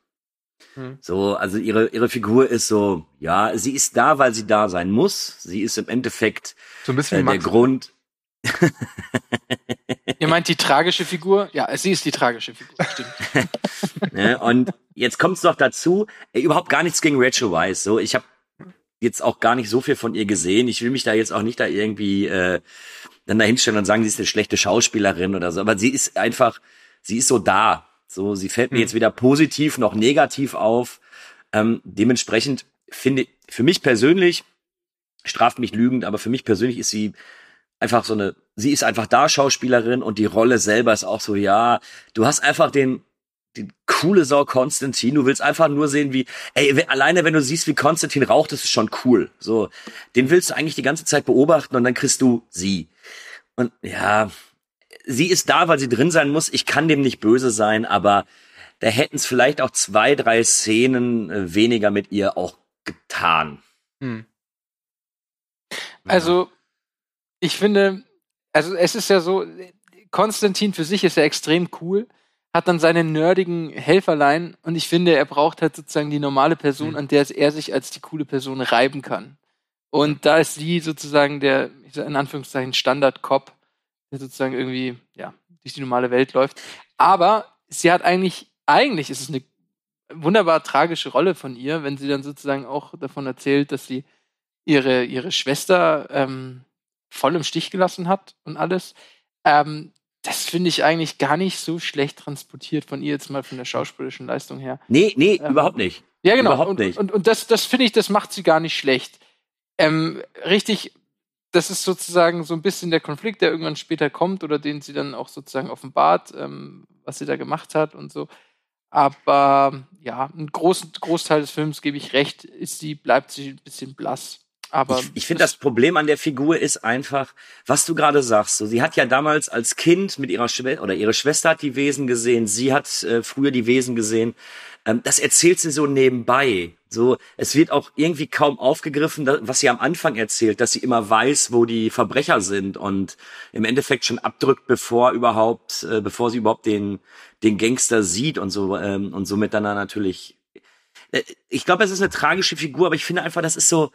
Hm. So, also ihre, ihre Figur ist so, ja, sie ist da, weil sie da sein muss. Sie ist im Endeffekt So ein bisschen äh, der. Grund. Ihr meint die tragische Figur? Ja, sie ist die tragische Figur, stimmt. Ne? Und jetzt kommt's noch dazu, äh, überhaupt gar nichts gegen Rachel Weisz. So, ich habe jetzt auch gar nicht so viel von ihr gesehen. Ich will mich da jetzt auch nicht da irgendwie äh, dann da hinstellen und sagen, sie ist eine schlechte Schauspielerin oder so. Aber sie ist einfach, sie ist so da. So, sie fällt mir Hm. jetzt weder positiv noch negativ auf. Ähm, dementsprechend finde für mich persönlich, straft mich lügend, aber für mich persönlich ist sie einfach so eine, sie ist einfach da Schauspielerin und die Rolle selber ist auch so, ja, du hast einfach den, die coole Sau Konstantin, du willst einfach nur sehen, wie, ey, alleine wenn du siehst, wie Konstantin raucht, das ist schon cool. So, den willst du eigentlich die ganze Zeit beobachten und dann kriegst du sie. Und ja, sie ist da, weil sie drin sein muss. Ich kann dem nicht böse sein, aber da hätten es vielleicht auch zwei, drei Szenen äh, weniger mit ihr auch getan. Hm. Also, ich finde, also es ist ja so, Konstantin für sich ist ja extrem cool, hat dann seine nerdigen Helferlein und ich finde, er braucht halt sozusagen die normale Person, Mhm. an der er sich als die coole Person reiben kann. Und da ist sie sozusagen der, in Anführungszeichen, Standard-Cop, der sozusagen irgendwie, ja, durch die normale Welt läuft. Aber sie hat eigentlich, eigentlich ist es eine wunderbar tragische Rolle von ihr, wenn sie dann sozusagen auch davon erzählt, dass sie ihre, ihre Schwester ähm, voll im Stich gelassen hat und alles. Ähm, das finde ich eigentlich gar nicht so schlecht transportiert von ihr jetzt mal von der schauspielerischen Leistung her. Nee, nee, Ähm, überhaupt nicht. Ja, genau. Überhaupt und, nicht. Und, und das, das finde ich, das macht sie gar nicht schlecht. Ähm, richtig, das ist sozusagen so ein bisschen der Konflikt, der irgendwann später kommt oder den sie dann auch sozusagen offenbart, ähm, was sie da gemacht hat und so. Aber ja, ein großen Großteil des Films gebe ich recht, ist sie, bleibt sie ein bisschen blass. Aber ich, ich finde, das Problem an der Figur ist einfach, was du gerade sagst. So, sie hat ja damals als Kind mit ihrer Schwester oder ihre Schwester hat die Wesen gesehen. Sie hat äh, früher die Wesen gesehen. Ähm, das erzählt sie so nebenbei. So, es wird auch irgendwie kaum aufgegriffen, was sie am Anfang erzählt, dass sie immer weiß, wo die Verbrecher sind und im Endeffekt schon abdrückt, bevor überhaupt, äh, bevor sie überhaupt den den Gangster sieht und so ähm, und somit dann natürlich. Äh, ich glaube, es ist eine tragische Figur, aber ich finde einfach, das ist so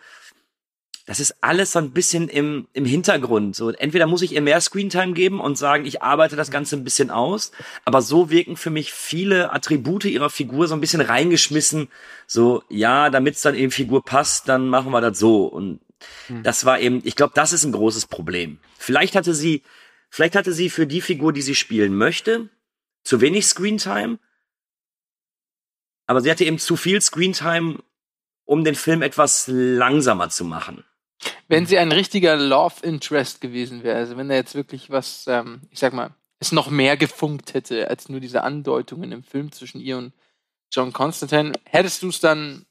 das ist alles so ein bisschen im, im Hintergrund. So, entweder muss ich ihr mehr Screentime geben und sagen, ich arbeite das Ganze ein bisschen aus, aber so wirken für mich viele Attribute ihrer Figur so ein bisschen reingeschmissen. So, ja, damit es dann eben Figur passt, dann machen wir das so. Und hm. das war eben, ich glaube, das ist ein großes Problem. Vielleicht hatte sie, vielleicht hatte sie für die Figur, die sie spielen möchte, zu wenig Screentime. Aber sie hatte eben zu viel Screentime, um den Film etwas langsamer zu machen. Wenn sie ein richtiger Love Interest gewesen wäre, also wenn er jetzt wirklich was, ähm, ich sag mal, es noch mehr gefunkt hätte als nur diese Andeutungen im Film zwischen ihr und John Constantine, hättest du es dann,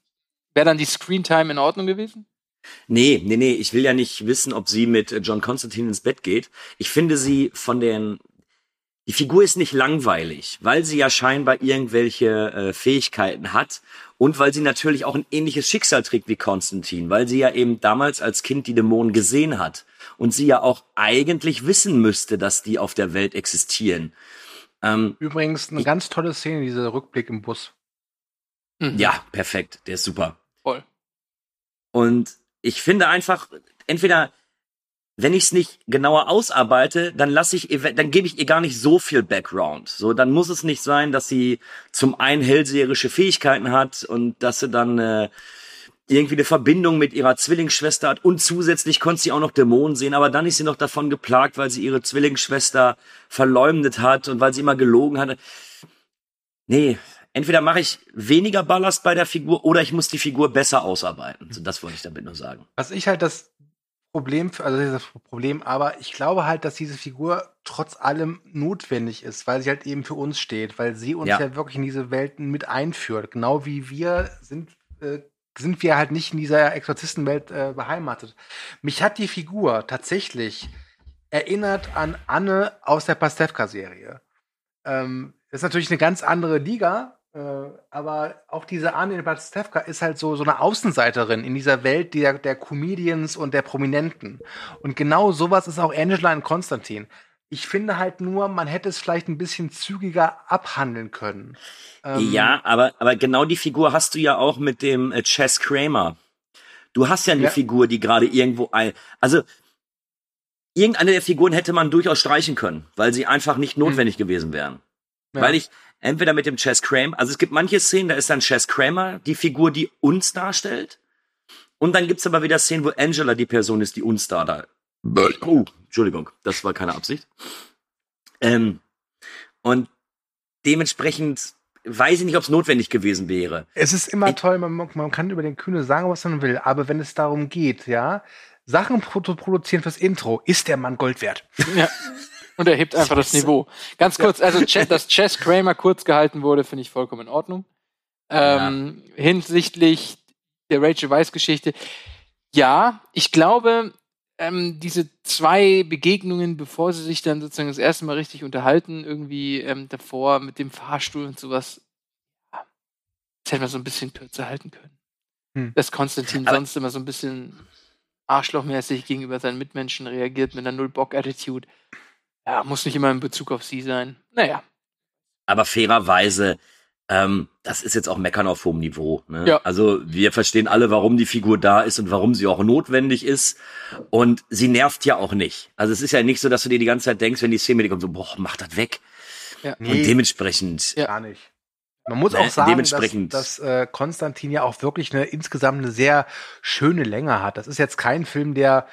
wäre dann die Screentime in Ordnung gewesen? Nee, nee, nee, ich will ja nicht wissen, ob sie mit John Constantine ins Bett geht. Ich finde sie von den die Figur ist nicht langweilig, weil sie ja scheinbar irgendwelche äh, Fähigkeiten hat und weil sie natürlich auch ein ähnliches Schicksal trägt wie Konstantin, weil sie ja eben damals als Kind die Dämonen gesehen hat und sie ja auch eigentlich wissen müsste, dass die auf der Welt existieren. Ähm, Übrigens eine ich, ganz tolle Szene, dieser Rückblick im Bus. Mhm. Ja, perfekt, der ist super. Voll. Und ich finde einfach, entweder wenn ich es nicht genauer ausarbeite, dann lasse ich, dann gebe ich ihr gar nicht so viel Background. So, dann muss es nicht sein, dass sie zum einen hellseherische Fähigkeiten hat und dass sie dann äh, irgendwie eine Verbindung mit ihrer Zwillingsschwester hat und zusätzlich konnte sie auch noch Dämonen sehen, aber dann ist sie noch davon geplagt, weil sie ihre Zwillingsschwester verleumdet hat und weil sie immer gelogen hatte. Nee, entweder mache ich weniger Ballast bei der Figur oder ich muss die Figur besser ausarbeiten. So, das wollte ich damit nur sagen. Was ich halt das Problem, also das Problem, aber ich glaube halt, dass diese Figur trotz allem notwendig ist, weil sie halt eben für uns steht, weil sie uns ja, ja wirklich in diese Welten mit einführt. Genau wie wir sind, äh, sind wir halt nicht in dieser Exorzistenwelt äh, beheimatet. Mich hat die Figur tatsächlich erinnert an Anne aus der Pastewka-Serie. Ähm, das ist natürlich eine ganz andere Liga, aber auch diese Arne Batstevka ist halt so, so eine Außenseiterin in dieser Welt der, der Comedians und der Prominenten. Und genau sowas ist auch Angela und Konstantin. Ich finde halt nur, man hätte es vielleicht ein bisschen zügiger abhandeln können. Ähm, ja, aber, aber genau die Figur hast du ja auch mit dem äh, Chess Kramer. Du hast ja eine ja. Figur, die gerade irgendwo ein, also irgendeine der Figuren hätte man durchaus streichen können, weil sie einfach nicht hm. notwendig hm. gewesen wären. Ja. Weil ich, entweder mit dem Chess Kramer, also es gibt manche Szenen, da ist dann Chess Kramer die Figur, die uns darstellt. Und dann gibt's aber wieder Szenen, wo Angela die Person ist, die uns da da. Oh, Entschuldigung, das war keine Absicht. Ähm, und dementsprechend weiß ich nicht, ob es notwendig gewesen wäre. Es ist immer ich, toll, man, man, kann über den Kühne sagen, was man will, aber wenn es darum geht, ja, Sachen zu produzieren fürs Intro, ist der Mann Gold wert. Ja. Und er hebt einfach das Niveau. Ganz kurz, also dass Chess Kramer kurz gehalten wurde, finde ich vollkommen in Ordnung. Ähm, ja. Hinsichtlich der Rachel Weiss Geschichte. Ja, ich glaube, ähm, diese zwei Begegnungen, bevor sie sich dann sozusagen das erste Mal richtig unterhalten, irgendwie ähm, davor mit dem Fahrstuhl und sowas, das hätte man so ein bisschen kürzer halten können. Hm. Dass Konstantin Aber sonst immer so ein bisschen arschlochmäßig gegenüber seinen Mitmenschen reagiert mit einer Null-Bock-Attitude. Ja, muss nicht immer in Bezug auf sie sein. Naja. Aber fairerweise, ähm, das ist jetzt auch Meckern auf hohem Niveau. Ne? Ja. Also wir verstehen alle, warum die Figur da ist und warum sie auch notwendig ist. Und sie nervt ja auch nicht. Also es ist ja nicht so, dass du dir die ganze Zeit denkst, wenn die Szene kommt, so, boah, mach das weg. Ja. Und nee. dementsprechend. Ja. Gar nicht. Man muss ne, auch sagen, dass, dass äh, Konstantin ja auch wirklich eine insgesamt eine sehr schöne Länge hat. Das ist jetzt kein Film, der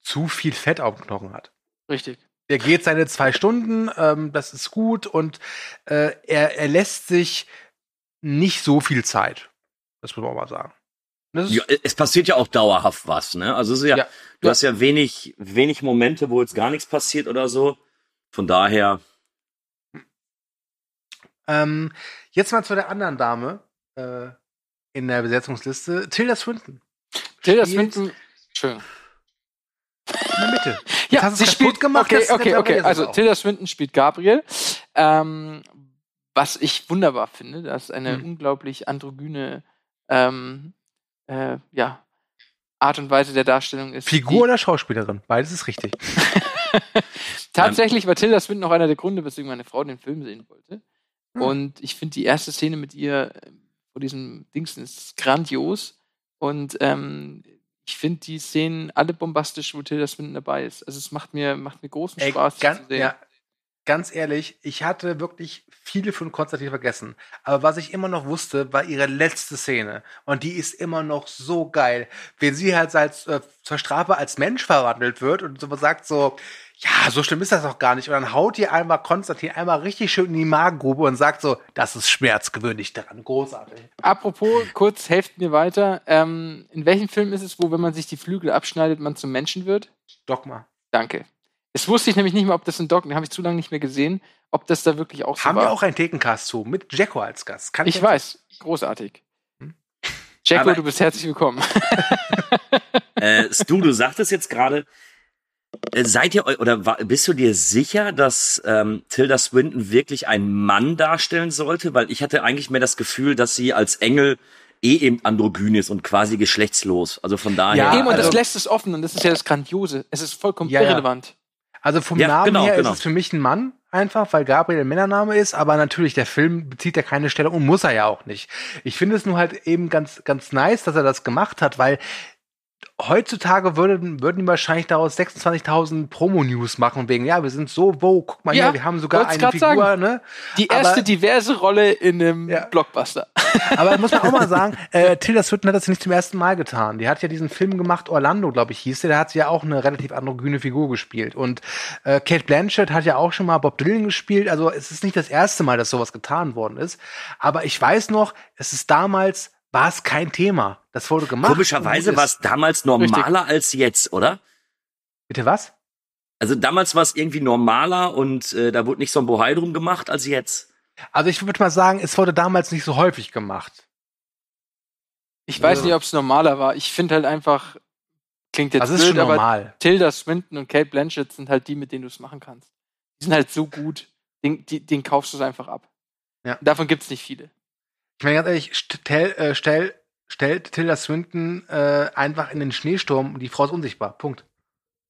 zu viel Fett auf dem Knochen hat. Richtig. Er geht seine zwei Stunden, ähm, das ist gut und äh, er, er lässt sich nicht so viel Zeit. Das muss man mal sagen. Ja, es passiert ja auch dauerhaft was, ne? Also es ist ja, ja du ja. hast ja wenig, wenig Momente, wo jetzt gar nichts passiert oder so. Von daher. Ähm, jetzt mal zu der anderen Dame äh, in der Besetzungsliste, Tilda Swinton. Tilda Swinton Entschuldigung. In der Mitte. Ja, hast sie spielt, gemacht, okay, okay, okay. ist Also. Tilda Swinton spielt Gabriel. Ähm, was ich wunderbar finde, dass eine Hm. unglaublich androgyne ähm, äh, ja, Art und Weise der Darstellung ist. Figur oder Schauspielerin? Beides ist richtig. Tatsächlich war Tilda Swinton auch einer der Gründe, weswegen meine Frau den Film sehen wollte. Hm. Und ich finde die erste Szene mit ihr äh, vor diesem Dings ist grandios. Und ähm, ich finde die Szenen alle bombastisch, wo Tilda Swinton dabei ist. Also es macht mir, macht mir großen Ey, Spaß, sie ganz, zu sehen. ja, ganz ehrlich, ich hatte wirklich viele von Konstantin vergessen. Aber was ich immer noch wusste, war ihre letzte Szene. Und die ist immer noch so geil. Wenn sie halt als, äh, zur Strafe als Mensch verwandelt wird und so sagt so, ja, so schlimm ist das doch gar nicht. Und dann haut ihr einmal Konstantin einmal richtig schön in die Magengrube und sagt so, das ist Schmerz, gewöhn dich daran. Großartig. Apropos, kurz, helft mir weiter. Ähm, in welchem Film ist es, wo, wenn man sich die Flügel abschneidet, man zum Menschen wird? Dogma. Danke. Das wusste ich nämlich nicht mehr, ob das in Dogma, den habe ich zu lange nicht mehr gesehen, ob das da wirklich auch so Haben war. wir auch einen Thekencast zu, mit Jacko als Gast. Kann ich weiß, großartig. Hm? Jacko, Aber- du bist herzlich willkommen. Äh, Stu, du sagtest jetzt gerade, seid ihr oder bist du dir sicher, dass ähm, Tilda Swinton wirklich einen Mann darstellen sollte? Weil ich hatte eigentlich mehr das Gefühl, dass sie als Engel eh eben androgyn ist und quasi geschlechtslos. Also von daher. Ja, Eben, und das also- lässt es offen und das ist ja das Grandiose. Es ist vollkommen Ja, ja. irrelevant. Also vom Ja, Namen genau, her genau. ist es für mich ein Mann, einfach, weil Gabriel ein Männername ist, aber natürlich, der Film bezieht ja keine Stellung und muss er ja auch nicht. Ich finde es nur halt eben ganz, ganz nice, dass er das gemacht hat, weil heutzutage würden, würden die wahrscheinlich daraus 26.000 Promo-News machen, wegen, ja, wir sind so, wo, guck mal Ja, hier, wir haben sogar eine Figur, sagen. ne? Die erste Aber- diverse Rolle in einem Ja. Blockbuster. Aber muss man auch mal sagen, äh, Tilda Swinton hat das nicht zum ersten Mal getan. Die hat ja diesen Film gemacht, Orlando, glaube ich, hieß der. Da hat sie ja auch eine relativ androgyne Figur gespielt. Und äh, Kate Blanchett hat ja auch schon mal Bob Dylan gespielt. Also es ist nicht das erste Mal, dass sowas getan worden ist. Aber ich weiß noch, es ist damals, war es kein Thema. Das wurde gemacht. Komischerweise war es damals normaler als jetzt, oder? Bitte was? Also damals war es irgendwie normaler und äh, da wurde nicht so ein Bohai drum gemacht als jetzt. Also ich würde mal sagen, es wurde damals nicht so häufig gemacht. Ich weiß Ja. nicht, ob es normaler war. Ich finde halt einfach, klingt jetzt Das ist blöd, schon aber normal. Tilda Swinton und Kate Blanchett sind halt die, mit denen du es machen kannst. Die sind halt so gut, den, die, den kaufst du es einfach ab. Ja. Davon gibt es nicht viele. Ich meine ganz ehrlich, stell, äh, stell, stellt Tilda Swinton äh, einfach in den Schneesturm und die Frau ist unsichtbar. Punkt.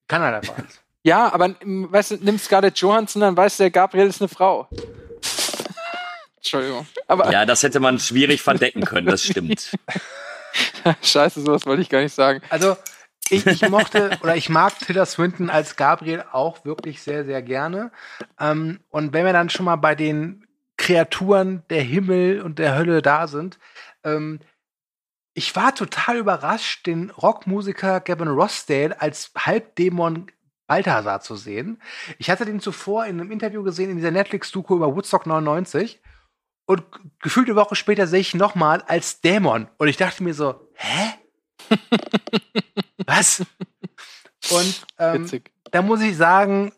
Kann halt einfach alles. Ja, aber m, weißt du, nimm Scarlett Johansson, dann weißt du, der Gabriel ist eine Frau. Entschuldigung. Aber Ja, das hätte man schwierig verdecken können, das stimmt. scheiße, sowas wollte ich gar nicht sagen. Also, ich, ich mochte oder ich mag Tilda Swinton als Gabriel auch wirklich sehr, sehr gerne. Ähm, und wenn wir dann schon mal bei den Kreaturen der Himmel und der Hölle da sind, ähm, ich war total überrascht, den Rockmusiker Gavin Rossdale als Halbdämon Balthasar zu sehen. Ich hatte den zuvor in einem Interview gesehen in dieser Netflix-Doku über Woodstock 99 und gefühlt eine Woche später sehe ich ihn nochmal als Dämon und ich dachte mir so, hä? Was? Und ähm, da muss ich sagen,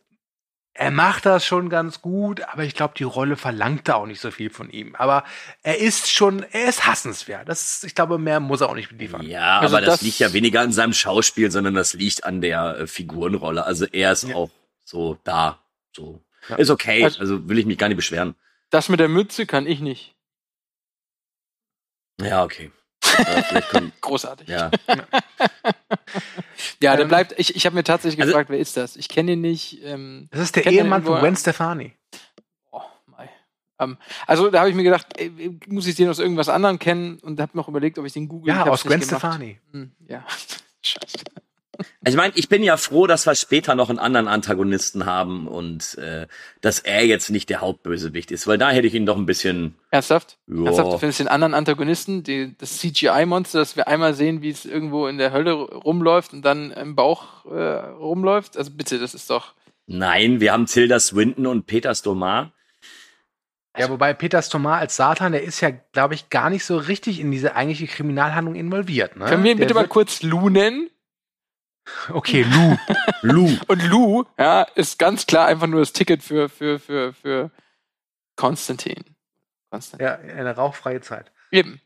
er macht das schon ganz gut, aber ich glaube, die Rolle verlangt da auch nicht so viel von ihm. Aber er ist schon, er ist hassenswert. Das ist, ich glaube, mehr muss er auch nicht liefern. Ja, Also aber das, das- liegt ja weniger an seinem Schauspiel, sondern das liegt an der äh, Figurenrolle. Also er ist Ja. auch so da. So. Ja. Ist okay. Also- Also will ich mich gar nicht beschweren. Das mit der Mütze kann ich nicht. Ja, okay. Großartig. Ja, ja. der Ähm, bleibt. Ich, ich habe mir tatsächlich also- gefragt, wer ist das? Ich kenne ihn nicht. Ähm, Das ist der Ehemann von Gwen Stefani. oh, mei. ähm, also da habe ich mir gedacht, ey, muss ich den aus irgendwas anderem kennen und habe noch überlegt, ob ich den google. Ja, aus Gwen. Stefani. Hm, ja. Scheiße. Also ich meine, ich bin ja froh, dass wir später noch einen anderen Antagonisten haben und äh, dass er jetzt nicht der Hauptbösewicht ist, weil da hätte ich ihn doch ein bisschen. Ernsthaft? Ja. Ernsthaft, du findest den anderen Antagonisten, die, das CGI-Monster, das wir einmal sehen, wie es irgendwo in der Hölle rumläuft und dann im Bauch äh, rumläuft? Also bitte, das ist doch. Nein, wir haben Tilda Swinton und Peter Stormare. Ja, wobei Peter Stormare als Satan, der ist ja, glaube ich, gar nicht so richtig in diese eigentliche Kriminalhandlung involviert. Ne? Können wir ihn Der bitte mal kurz Lou nennen? Okay, Lou. Lou. Und Lou, ja, ist ganz klar einfach nur das Ticket für, für, für, für Konstantin. Konstantin. ja, eine rauchfreie Zeit. Eben.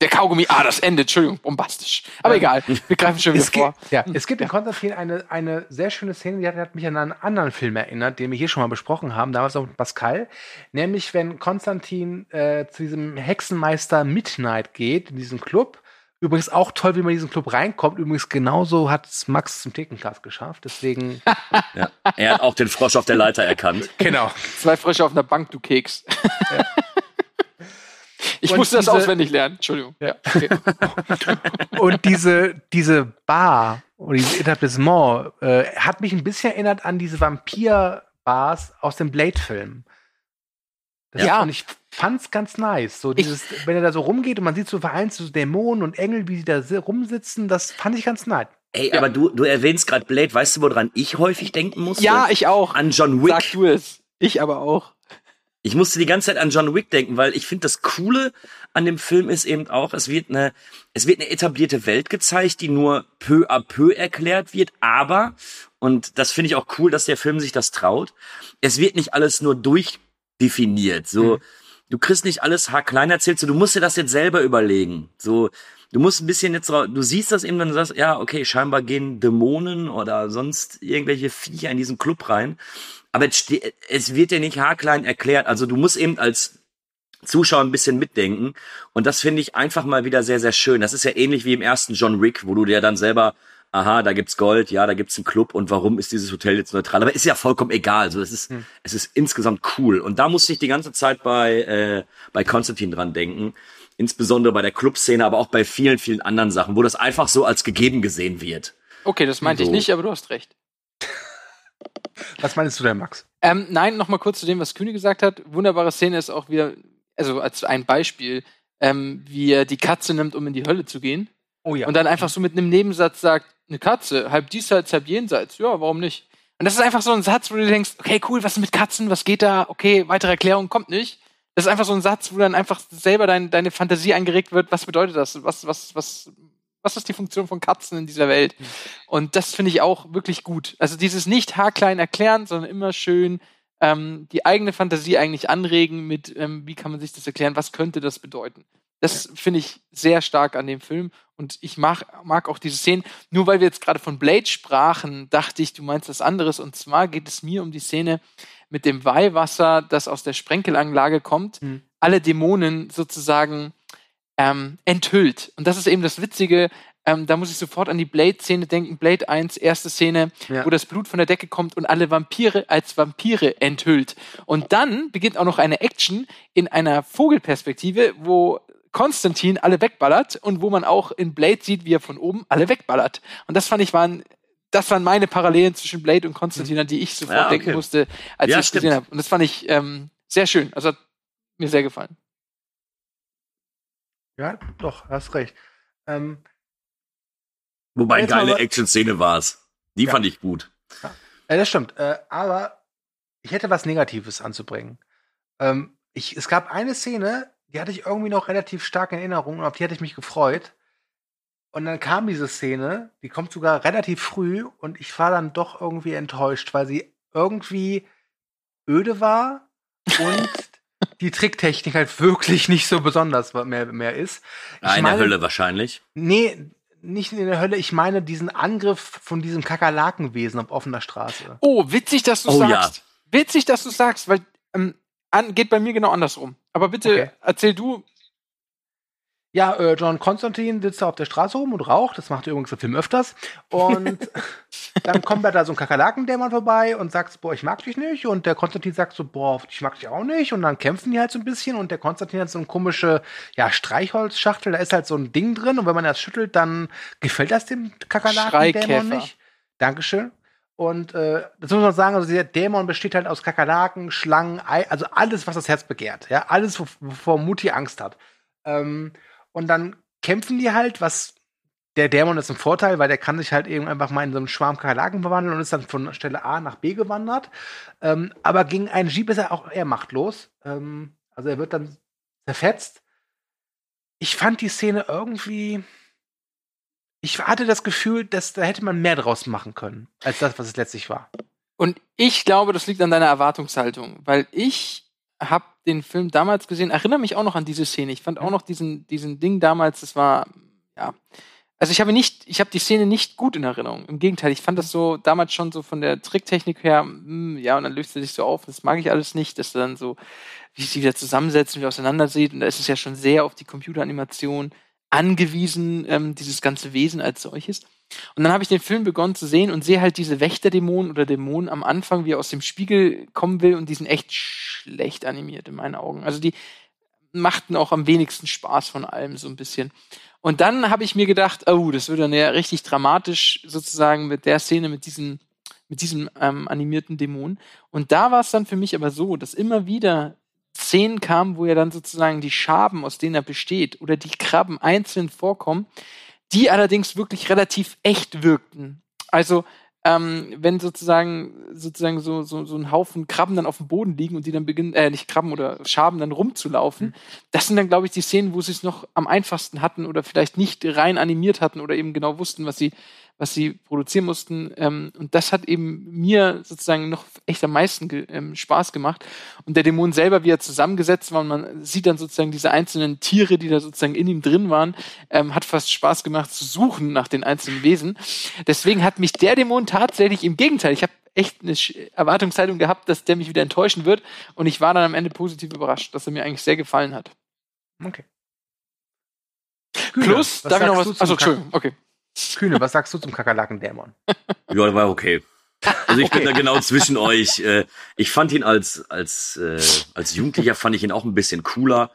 Der Kaugummi, ah, das Ende, Entschuldigung, bombastisch. Aber egal, wir greifen schon wieder Es vor. gibt, ja, es gibt in Konstantin eine, eine sehr schöne Szene, die hat, hat mich an einen anderen Film erinnert, den wir hier schon mal besprochen haben, damals auch mit Pascal. Nämlich, wenn Konstantin äh, zu diesem Hexenmeister Midnight geht, in diesen Club. Übrigens auch toll, wie man in diesen Club reinkommt. Übrigens genauso hat es Max zum Thekencast geschafft. Deswegen. Ja. Er hat auch den Frosch auf der Leiter erkannt. genau. Zwei Frösche auf einer Bank, du Keks. Ich Und musste das diese- auswendig lernen. Entschuldigung. Ja. Okay. Und diese, diese Bar oder dieses Etablissement äh, hat mich ein bisschen erinnert an diese Vampir-Bars aus dem Blade-Film. Das- Ja. Und ich fand's ganz nice. So dieses, wenn er da so rumgeht und man sieht so vereinzelt so Dämonen und Engel, wie sie da si- rumsitzen, das fand ich ganz nice. Ey, aber du, du erwähnst gerade Blade, weißt du, woran ich häufig denken musste? ja, ich auch. An John Wick. Sag du es. Ich aber auch. Ich musste die ganze Zeit an John Wick denken, weil ich finde, das Coole an dem Film ist eben auch, es wird eine, es wird eine etablierte Welt gezeigt, die nur peu à peu erklärt wird, aber, und das finde ich auch cool, dass der Film sich das traut, es wird nicht alles nur durchdefiniert, so, du kriegst nicht alles haarklein erzählt, so, du musst dir das jetzt selber überlegen, so, du musst ein bisschen jetzt, du siehst das eben, dann sagst, ja, okay, scheinbar gehen Dämonen oder sonst irgendwelche Viecher in diesen Club rein, aber es, wird dir nicht haarklein erklärt. Also du musst eben als Zuschauer ein bisschen mitdenken. Und das finde ich einfach mal wieder sehr, sehr schön. Das ist ja ähnlich wie im ersten John Wick, wo du dir dann selber, aha, da gibt's Gold, ja, da gibt's einen Club und warum ist dieses Hotel jetzt neutral? Aber ist ja vollkommen egal. So, es ist, es ist insgesamt cool. Und da musste ich die ganze Zeit bei, äh, bei Konstantin dran denken. Insbesondere bei der Clubszene, aber auch bei vielen, vielen anderen Sachen, wo das einfach so als gegeben gesehen wird. Okay, das meinte ich So. nicht, aber du hast recht. Was meinst du denn, Max? Ähm, nein, noch mal kurz zu dem, was Kühne gesagt hat. Wunderbare Szene ist auch wieder, also als ein Beispiel, ähm, wie er die Katze nimmt, um in die Hölle zu gehen. Oh ja. Und dann einfach so mit einem Nebensatz sagt, eine Katze, halb diesseits, halb jenseits. Ja, warum nicht? Und das ist einfach so ein Satz, wo du denkst, okay, cool, was ist mit Katzen, was geht da? Okay, weitere Erklärung kommt nicht. Das ist einfach so ein Satz, wo dann einfach selber dein, deine Fantasie angeregt wird, was bedeutet das? Was, was, was, was ist die Funktion von Katzen in dieser Welt? Und das finde ich auch wirklich gut. Also dieses nicht haarklein erklären, sondern immer schön ähm, die eigene Fantasie eigentlich anregen mit, ähm, wie kann man sich das erklären, was könnte das bedeuten. Das finde ich sehr stark an dem Film und ich mag, mag auch diese Szenen. Nur weil wir jetzt gerade von Blade sprachen, dachte ich, du meinst was anderes. Und zwar geht es mir um die Szene mit dem Weihwasser, das aus der Sprenkelanlage kommt, Hm. alle Dämonen sozusagen ähm, enthüllt. Und das ist eben das Witzige. Ähm, da muss ich sofort an die Blade-Szene denken. Blade 1, erste Szene, Ja. wo das Blut von der Decke kommt und alle Vampire als Vampire enthüllt. Und dann beginnt auch noch eine Action in einer Vogelperspektive, wo Konstantin alle wegballert und wo man auch in Blade sieht, wie er von oben alle wegballert. Und das fand ich waren, das waren meine Parallelen zwischen Blade und Konstantin, an die ich sofort Ja, okay. denken musste, als Ja, ich es stimmt. gesehen habe. Und das fand ich ähm, sehr schön. Also hat mir sehr gefallen. Ja, doch, hast recht. Ähm, Wobei Jetzt geile Action-Szene war's. Die Ja. fand ich gut. Ja, das stimmt. Äh, aber ich hätte was Negatives anzubringen. Ähm, ich, es gab eine Szene, die hatte ich irgendwie noch relativ stark in Erinnerung und auf die hatte ich mich gefreut. Und dann kam diese Szene, die kommt sogar relativ früh und ich war dann doch irgendwie enttäuscht, weil sie irgendwie öde war und die Tricktechnik halt wirklich nicht so besonders mehr, mehr ist. Ich Ah, in der meine- Hölle wahrscheinlich. Nee, nicht in der Hölle. Ich meine diesen Angriff von diesem Kakerlakenwesen auf offener Straße. Oh, witzig, dass du Oh, sagst. Witzig, dass du sagst, weil ähm, an, geht bei mir genau andersrum. Aber bitte Okay. erzähl du. Ja, äh, John Constantine sitzt da auf der Straße rum und raucht. Das macht er übrigens im Film öfters. Und dann kommt da so ein Kakerlakendämon vorbei und sagt, boah, ich mag dich nicht. Und der Konstantin sagt so, boah, ich mag dich auch nicht. Und dann kämpfen die halt so ein bisschen. Und der Konstantin hat so eine komische, ja, Streichholzschachtel. Da ist halt so ein Ding drin. Und wenn man das schüttelt, dann gefällt das dem Kakerlakendämon nicht. Dankeschön. Und äh, das muss man sagen, also der Dämon besteht halt aus Kakerlaken, Schlangen, Ei, also alles, was das Herz begehrt. Ja, alles, wov- wovor Mutti Angst hat. Ähm, und dann kämpfen die halt, was der Dämon ist ein Vorteil, weil der kann sich halt eben einfach mal in so einen Schwarm Kakerlaken verwandeln und ist dann von Stelle A nach B gewandert. Ähm, aber gegen einen Jeep ist er auch eher machtlos. Ähm, also er wird dann zerfetzt. Ich fand die Szene irgendwie. Ich hatte das Gefühl, dass da hätte man mehr draus machen können, als das, was es letztlich war. Und ich glaube, das liegt an deiner Erwartungshaltung, weil ich habe den Film damals gesehen, erinnere mich auch noch an diese Szene. Ich fand auch noch diesen, diesen Ding damals, das war, ja. Also ich habe nicht, ich habe die Szene nicht gut in Erinnerung. Im Gegenteil, ich fand das so damals schon so von der Tricktechnik her, mh, ja, und dann löst er sich so auf. Das mag ich alles nicht, dass er dann so, wie sie wieder zusammensetzen, wie auseinander sieht. Und da ist es ja schon sehr auf die Computeranimation angewiesen, ähm, dieses ganze Wesen als solches. Und dann habe ich den Film begonnen zu sehen und sehe halt diese Wächterdämonen oder Dämonen am Anfang, wie er aus dem Spiegel kommen will und die sind echt schlecht animiert in meinen Augen. Also die machten auch am wenigsten Spaß von allem so ein bisschen. Und dann habe ich mir gedacht, oh, das wird dann ja richtig dramatisch sozusagen mit der Szene, mit diesen mit diesem ähm, animierten Dämon. Und da war es dann für mich aber so, dass immer wieder Szenen kamen, wo ja dann sozusagen die Schaben, aus denen er besteht, oder die Krabben einzeln vorkommen, die allerdings wirklich relativ echt wirkten. Also ähm, wenn sozusagen sozusagen so, so, so ein Haufen Krabben dann auf dem Boden liegen und die dann beginnen, äh, nicht Krabben oder Schaben dann rumzulaufen, mhm. das sind dann, glaube ich, die Szenen, wo sie es noch am einfachsten hatten oder vielleicht nicht rein animiert hatten oder eben genau wussten, was sie, was sie produzieren mussten. Ähm, und das hat eben mir sozusagen noch echt am meisten ge ähm, Spaß gemacht. Und der Dämon selber, wie er zusammengesetzt war, und man sieht dann sozusagen diese einzelnen Tiere, die da sozusagen in ihm drin waren, ähm, hat fast Spaß gemacht zu suchen nach den einzelnen Wesen. Deswegen hat mich der Dämon tatsächlich im Gegenteil, ich habe echt eine Erwartungshaltung gehabt, dass der mich wieder enttäuschen wird. Und ich war dann am Ende positiv überrascht, dass er mir eigentlich sehr gefallen hat. Okay. Kühne, Plus, darf ich noch was? Achso, Entschuldigung, okay. Kühne, was sagst du zum Kakerlaken-Dämon? Ja, war okay. Also ich okay. bin da genau zwischen euch. Äh, Ich fand ihn als als äh, als Jugendlicher fand ich ihn auch ein bisschen cooler.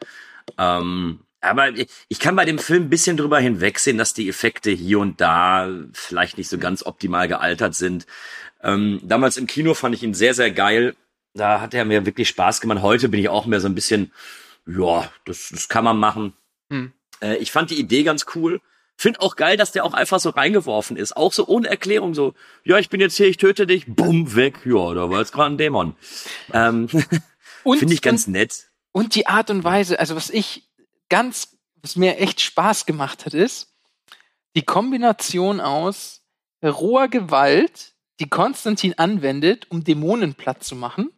Ähm, aber ich kann bei dem Film ein bisschen drüber hinwegsehen, dass die Effekte hier und da vielleicht nicht so ganz optimal gealtert sind. Ähm, damals im Kino fand ich ihn sehr, sehr geil. Da hat er mir wirklich Spaß gemacht. Heute bin ich auch mehr so ein bisschen, ja, das, das kann man machen. Hm. Äh, ich fand die Idee ganz cool. Find auch geil, dass der auch einfach so reingeworfen ist. Auch so ohne Erklärung, so, ja, ich bin jetzt hier, ich töte dich, bumm, weg. Ja, da war jetzt gerade ein Dämon. Ähm, Finde ich ganz und, nett. Und die Art und Weise, also was ich ganz, was mir echt Spaß gemacht hat, ist die Kombination aus roher Gewalt, die Konstantin anwendet, um Dämonen platt zu machen.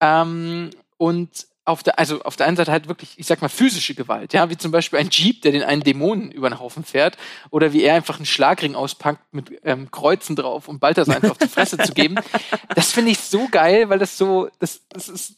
Ähm, und auf der, also auf der einen Seite halt wirklich, ich sag mal, physische Gewalt, ja, wie zum Beispiel ein Jeep, der den einen Dämonen über den Haufen fährt, oder wie er einfach einen Schlagring auspackt mit ähm, Kreuzen drauf, um Balthasar einfach auf die Fresse zu geben. Das finde ich so geil, weil das so, das, das ist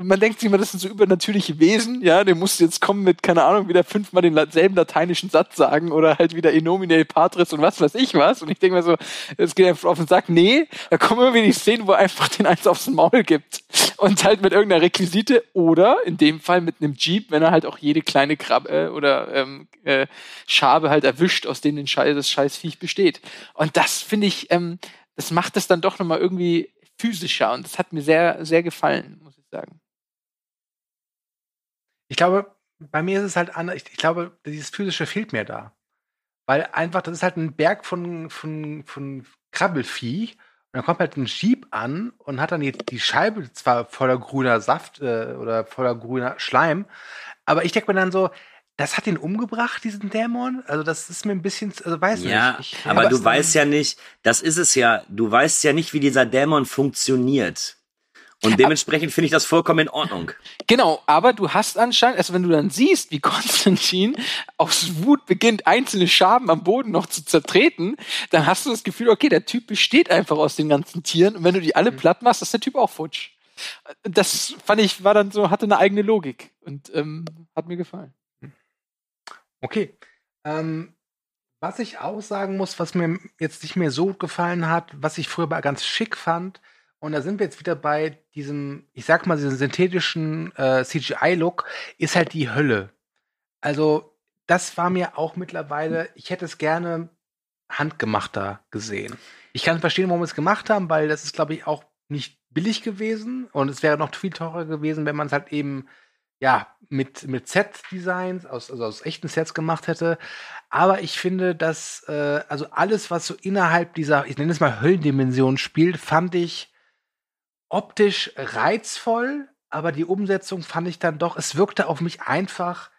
man denkt sich immer, das sind so übernatürliche Wesen, ja, der muss jetzt kommen mit, keine Ahnung, wieder fünfmal denselben lateinischen Satz sagen oder halt wieder Enomine Patris und was weiß ich was. Und ich denke mir so, es geht einfach auf den Sack, nee, da kommen wieder die Szenen, wo er einfach den eins aufs Maul gibt. Und halt mit irgendeiner Requisite oder in dem Fall mit einem Jeep, wenn er halt auch jede kleine Krabbe oder ähm, äh, Schabe halt erwischt, aus denen den Scheiß, das Scheißviech besteht. Und das finde ich, ähm, das macht es dann doch nochmal irgendwie physischer und das hat mir sehr, sehr gefallen, muss ich sagen. Ich glaube, bei mir ist es halt anders. Ich, ich, glaube, dieses physische fehlt mir da. Weil einfach, das ist halt ein Berg von, von, von Krabbelvieh. Und dann kommt halt ein Jeep an und hat dann die, die Scheibe zwar voller grüner Saft äh, oder voller grüner Schleim, aber ich denke mir dann so, das hat ihn umgebracht, diesen Dämon? Also das ist mir ein bisschen, also weiß ja, nicht. Ich, aber du weißt ja nicht, das ist es ja, du weißt ja nicht, wie dieser Dämon funktioniert. Und dementsprechend finde ich das vollkommen in Ordnung. Genau, aber du hast anscheinend, also wenn du dann siehst, wie Konstantin aus Wut beginnt, einzelne Schaben am Boden noch zu zertreten, dann hast du das Gefühl, okay, der Typ besteht einfach aus den ganzen Tieren und wenn du die alle mhm. platt machst, ist der Typ auch futsch. Das fand ich, war dann so, hatte eine eigene Logik und ähm, hat mir gefallen. Okay. Ähm, was ich auch sagen muss, was mir jetzt nicht mehr so gut gefallen hat, was ich früher ganz schick fand, und da sind wir jetzt wieder bei diesem, ich sag mal, diesem synthetischen äh, CGI-Look, ist halt die Hölle. Also, das war mir auch mittlerweile, ich hätte es gerne handgemachter gesehen. Ich kann verstehen, warum wir es gemacht haben, weil das ist, glaube ich, auch nicht billig gewesen und es wäre noch viel teurer gewesen, wenn man es halt eben ja mit mit Set-Designs aus also aus echten Sets gemacht hätte. Aber ich finde, dass äh, also alles, was so innerhalb dieser ich nenne es mal Höllendimension spielt, fand ich optisch reizvoll, aber die Umsetzung fand ich dann doch, es wirkte auf mich einfach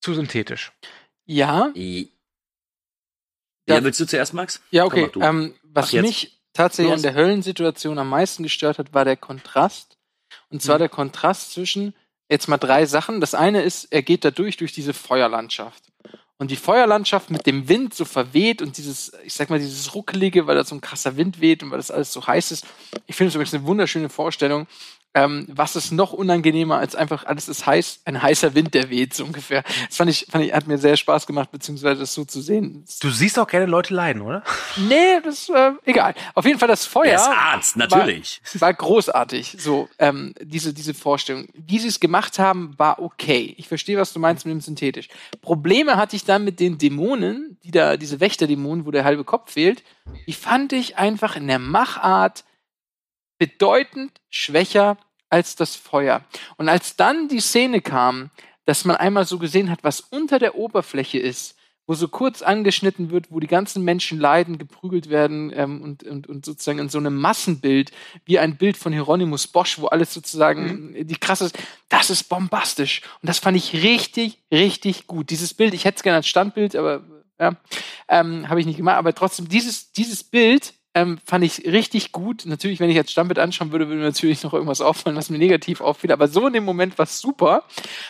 zu synthetisch. Ja. Ja, willst du zuerst, Max? Ja, okay. Ähm, was mich tatsächlich an der Höllensituation am meisten gestört hat, war der Kontrast. Und zwar Mhm. der Kontrast zwischen jetzt mal drei Sachen. Das eine ist, er geht da durch, durch diese Feuerlandschaft. Und die Feuerlandschaft mit dem Wind so verweht und dieses, ich sag mal, dieses Ruckelige, weil da so ein krasser Wind weht und weil das alles so heiß ist. Ich finde es übrigens eine wunderschöne Vorstellung. Ähm, was ist noch unangenehmer als einfach alles ist heiß, ein heißer Wind, der weht, so ungefähr. Das fand ich, fand ich, hat mir sehr Spaß gemacht, beziehungsweise das so zu sehen. Du siehst auch gerne Leute leiden, oder? Nee, das äh, egal. Auf jeden Fall das Feuer. Er ist Arzt, natürlich. War, war großartig. So ähm, diese diese Vorstellung, wie sie es gemacht haben, war okay. Ich verstehe, was du meinst mit dem synthetisch. Probleme hatte ich dann mit den Dämonen, die da diese Wächterdämonen, wo der halbe Kopf fehlt. Die fand ich einfach in der Machart bedeutend schwächer als das Feuer. Und als dann die Szene kam, dass man einmal so gesehen hat, was unter der Oberfläche ist, wo so kurz angeschnitten wird, wo die ganzen Menschen leiden, geprügelt werden ähm, und, und, und sozusagen in so einem Massenbild, wie ein Bild von Hieronymus Bosch, wo alles sozusagen die krasse, das ist bombastisch. Und das fand ich richtig, richtig gut. Dieses Bild, ich hätte es gerne als Standbild, aber ja, ähm, habe ich nicht gemacht, aber trotzdem, dieses, dieses Bild ähm, fand ich richtig gut. Natürlich, wenn ich jetzt Stammbild anschauen würde, würde mir natürlich noch irgendwas auffallen, was mir negativ auffiel. Aber so in dem Moment war es super.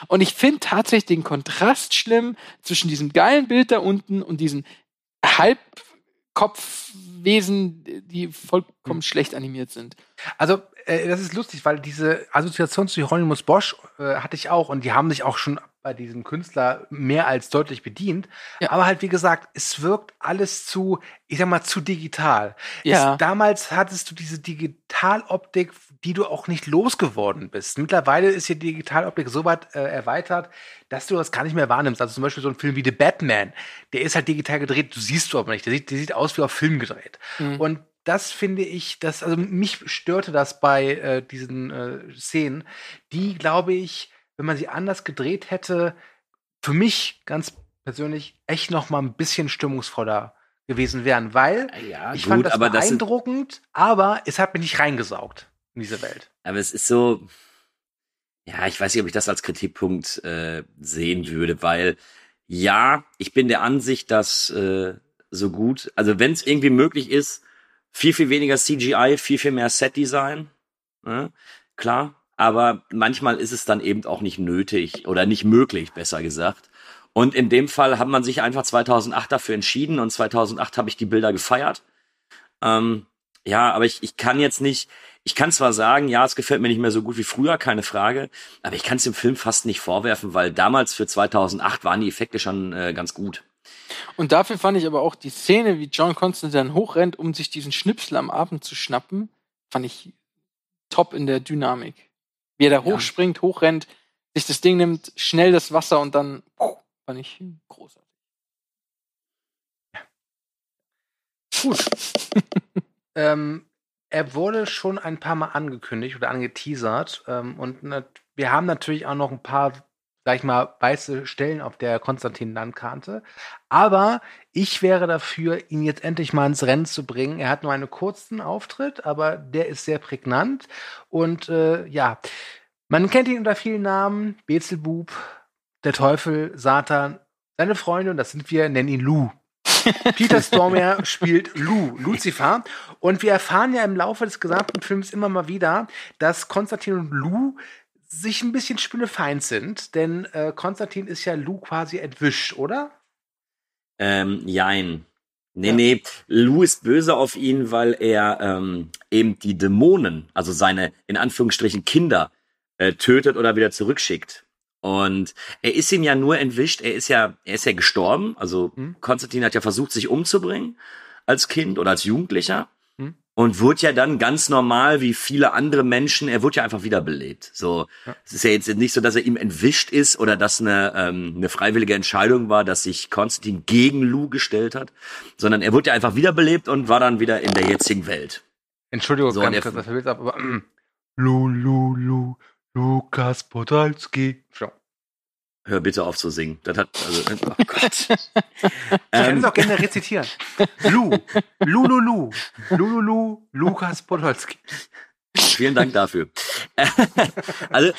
Und ich finde tatsächlich den Kontrast schlimm zwischen diesem geilen Bild da unten und diesen Halbkopfwesen, die vollkommen schlecht animiert sind. Also, äh, das ist lustig, weil diese Assoziation zu Hieronymus Bosch äh, hatte ich auch und die haben sich auch schon bei diesem Künstler mehr als deutlich bedient. Aber halt, wie gesagt, es wirkt alles zu, ich sag mal, zu digital. Ja. Es, damals hattest du diese Digitaloptik, die du auch nicht losgeworden bist. Mittlerweile ist die Digitaloptik so weit äh, erweitert, dass du das gar nicht mehr wahrnimmst. Also zum Beispiel so ein Film wie The Batman, der ist halt digital gedreht, du siehst du aber nicht. Der sieht, der sieht aus wie auf Film gedreht. Mhm. Und das finde ich, das, also mich störte das bei äh, diesen äh, Szenen, die, glaube ich, wenn man sie anders gedreht hätte, für mich ganz persönlich echt noch mal ein bisschen stimmungsvoller gewesen wären, weil Ja, ich gut, fand das aber das beeindruckend, aber es hat mich nicht reingesaugt in diese Welt. Aber es ist so, ja, ich weiß nicht, ob ich das als Kritikpunkt äh, sehen würde, weil ja, ich bin der Ansicht, dass äh, so gut, also wenn es irgendwie möglich ist, viel, viel weniger CGI, viel, viel mehr Set-Design, ne? klar, aber manchmal ist es dann eben auch nicht nötig oder nicht möglich, besser gesagt. Und in dem Fall hat man sich einfach 2008 dafür entschieden und 2008 habe ich die Bilder gefeiert. Ähm, ja, aber ich, ich kann jetzt nicht, ich kann zwar sagen, ja, es gefällt mir nicht mehr so gut wie früher, keine Frage, aber ich kann es dem Film fast nicht vorwerfen, weil damals für 2008 waren die Effekte schon äh, ganz gut. Und dafür fand ich aber auch die Szene, wie John Constantine hochrennt, um sich diesen Schnipsel am Abend zu schnappen, fand ich top in der Dynamik. Wie er da hochspringt, hochrennt, sich das Ding nimmt, schnell das Wasser und dann puh, fand ich großartig. Gut. ähm, er wurde schon ein paar Mal angekündigt oder angeteasert. Ähm, und wir haben natürlich auch noch ein paar, sag ich mal, weiße Stellen auf der Konstantin-Landkarte. Aber ich wäre dafür, ihn jetzt endlich mal ins Rennen zu bringen. Er hat nur einen kurzen Auftritt, aber der ist sehr prägnant. Und äh, ja, man kennt ihn unter vielen Namen. Beelzebub, der Teufel, Satan, seine Freunde, und das sind wir, nennen ihn Lou. Peter Stormare spielt Lou, Lucifer. Und wir erfahren ja im Laufe des gesamten Films immer mal wieder, dass Konstantin und Lou sich ein bisschen spinnefeind sind. Denn äh, Konstantin ist ja Lou quasi entwischt, oder? Ähm, jein. Nee, nee, Lou ist böse auf ihn, weil er ähm, eben die Dämonen, also seine in Anführungsstrichen Kinder, äh, tötet oder wieder zurückschickt. Und er ist ihm ja nur entwischt, er ist ja, er ist ja gestorben. Also Konstantin hat ja versucht, sich umzubringen als Kind oder als Jugendlicher. Und wurde ja dann ganz normal wie viele andere Menschen, er wurde ja einfach wiederbelebt. So, es ist ja jetzt nicht so, dass er ihm entwischt ist oder dass eine, ähm, eine freiwillige Entscheidung war, dass sich Konstantin gegen Lou gestellt hat, sondern er wurde ja einfach wiederbelebt und war dann wieder in der jetzigen Welt. Entschuldigung, So, ganz kurz, das verwirrt ab, aber Lou, Lou, Lou, Lukas Podolski. So. Hör bitte auf zu singen. Das hat, also, oh Gott. Ich kann es auch gerne rezitieren. Lou, Lou, Lou, Lukas Podolski. Vielen Dank dafür. also,